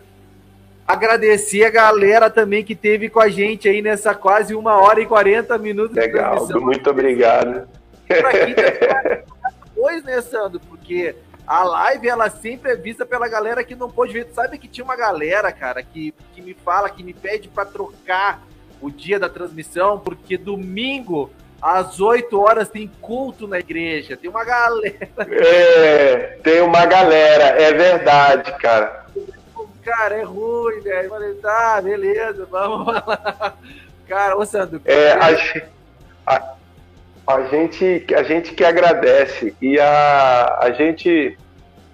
agradecer a galera também que teve com a gente aí nessa quase uma hora e 40 minutos. Legal, muito obrigado. Depois, né, Sandro? Porque a live, ela sempre é vista pela galera que não pôde ver. Sabe que tinha uma galera, cara, que, que me fala, que me pede para trocar o dia da transmissão, porque domingo às 8 horas tem culto na igreja. Tem uma galera. É, tem uma galera, é verdade, cara cara, é ruim, velho. Eu falei, tá, beleza, vamos lá. Cara, ô Sandro. É, a, a, a, gente, a gente que agradece e a, a gente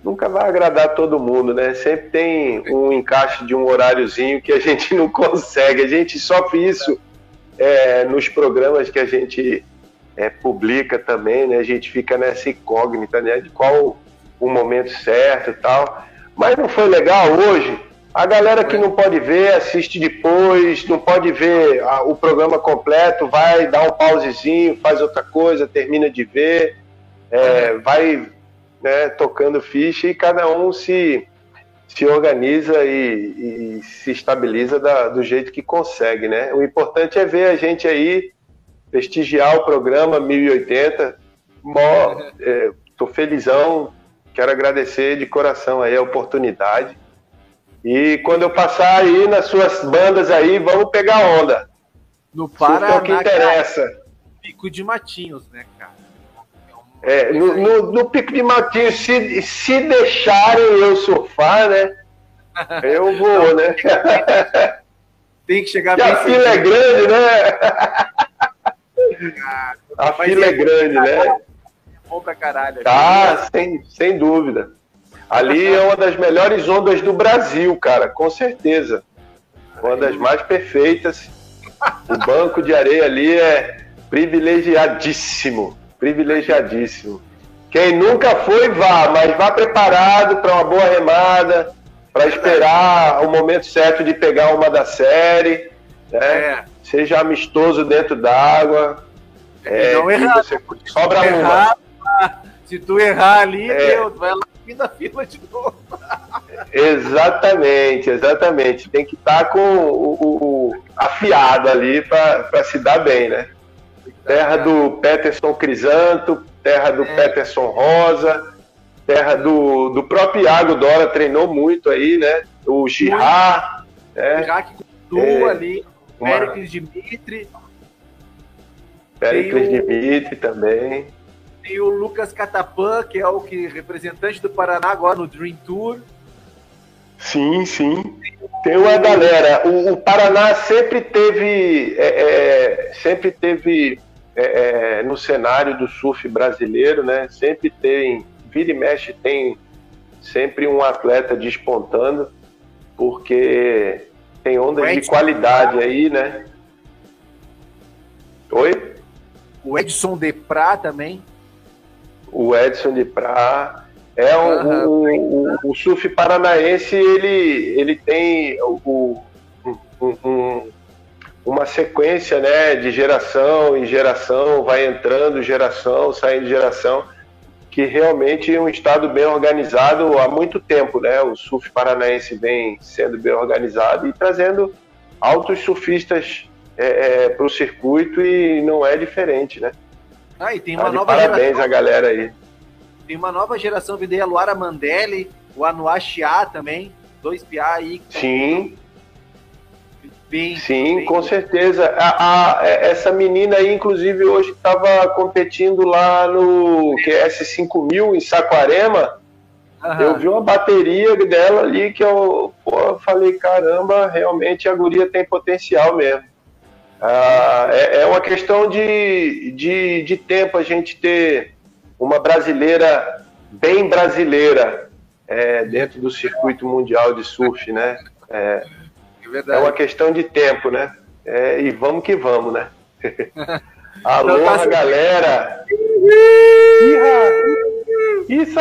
nunca vai agradar todo mundo, né? Sempre tem um encaixe de um horáriozinho que a gente não consegue. A gente sofre isso é, nos programas que a gente é, publica também, né? A gente fica nessa incógnita, né? De qual o momento certo e tal. Mas não foi legal hoje? A galera que não pode ver, assiste depois, não pode ver o programa completo, vai dar um pausezinho, faz outra coisa, termina de ver, é, vai né, tocando ficha e cada um se, se organiza e, e se estabiliza da, do jeito que consegue, né? O importante é ver a gente aí prestigiar o programa 1080. Mó, é, tô felizão, Quero agradecer de coração aí a oportunidade. E quando eu passar aí nas suas bandas aí, vamos pegar onda. No Paraná, é o que interessa. Cara, Pico de Matinhos, né, cara? É, no, no, no, Pico de Matinhos, se, se deixarem eu surfar, né? Eu vou, né? Tem que chegar bem. A fila é grande, né? a fila é grande, né? bom pra caralho. Tá, sem, sem dúvida. Ali é uma das melhores ondas do Brasil, cara, com certeza. Uma das mais perfeitas. O banco de areia ali é privilegiadíssimo. Privilegiadíssimo. Quem nunca foi, vá, mas vá preparado para uma boa remada, para esperar o momento certo de pegar uma da série. Né? É. Seja amistoso dentro d'água. É, não errar. Sobra uma. Se tu errar ali, é. Deus, vai lá fim da fila de novo. exatamente, exatamente. Tem que estar tá com o, o, o, afiado ali para se dar bem, né? Terra do Peterson Crisanto, terra do é. Peterson Rosa, terra do, do próprio Iago Dora, treinou muito aí, né? O Girard. Né? Girard que é, ali, uma... Péricles Dimitri. Péricles. Dimitri também. Tem o Lucas Catapan, que é o que representante do Paraná agora no Dream Tour. Sim, sim. Tem uma galera. O, o Paraná sempre teve, é, é, sempre teve é, é, no cenário do surf brasileiro, né? Sempre tem, vira e mexe tem sempre um atleta despontando, porque tem ondas de qualidade aí, né? Oi? O Edson Deprat também o Edson de Prá. É um, uhum. o, o, surf paranaense ele, ele tem o, um, um, uma sequência né, de geração em geração, vai entrando geração, saindo geração, que realmente é um estado bem organizado há muito tempo. Né? O surf paranaense vem sendo bem organizado e trazendo altos surfistas é, é, para o circuito e não é diferente, né? Ah, e tem uma tá nova parabéns geração. a galera aí. Tem uma nova geração vindo aí, a Luara Mandelli, o Anuá Chia também, dois PA aí. Sim. Bem, Sim, bem... com certeza. A, a, essa menina aí, inclusive, hoje estava competindo lá no QS5000 em Saquarema. Uhum. Eu vi uma bateria dela ali que eu pô, falei, caramba, realmente a guria tem potencial mesmo. Ah, é, é, uma questão de, de, de tempo a gente ter uma brasileira bem brasileira é, dentro do circuito mundial de surf, né? É, é, é uma questão de tempo, né? É, e vamos que vamos, né? Alô, então, tá galera! Isso!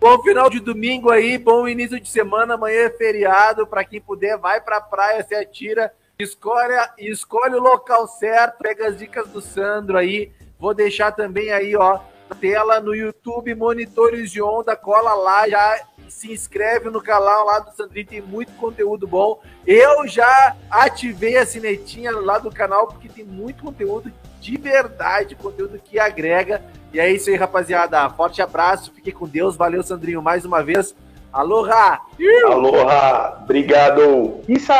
Bom final de domingo aí, bom início de semana, amanhã é feriado, para quem puder, vai pra praia, se atira, escolhe, escolhe o local certo, pega as dicas do Sandro aí, vou deixar também aí, ó, tela no YouTube, monitores de onda, cola lá, já se inscreve no canal lá do Sandrinho, tem muito conteúdo bom. Eu já ativei a sinetinha lá do canal, porque tem muito conteúdo de verdade, conteúdo que agrega. E é isso aí, rapaziada. Forte abraço, fique com Deus. Valeu, Sandrinho, mais uma vez. Aloha! Aloha! Obrigado! Isso!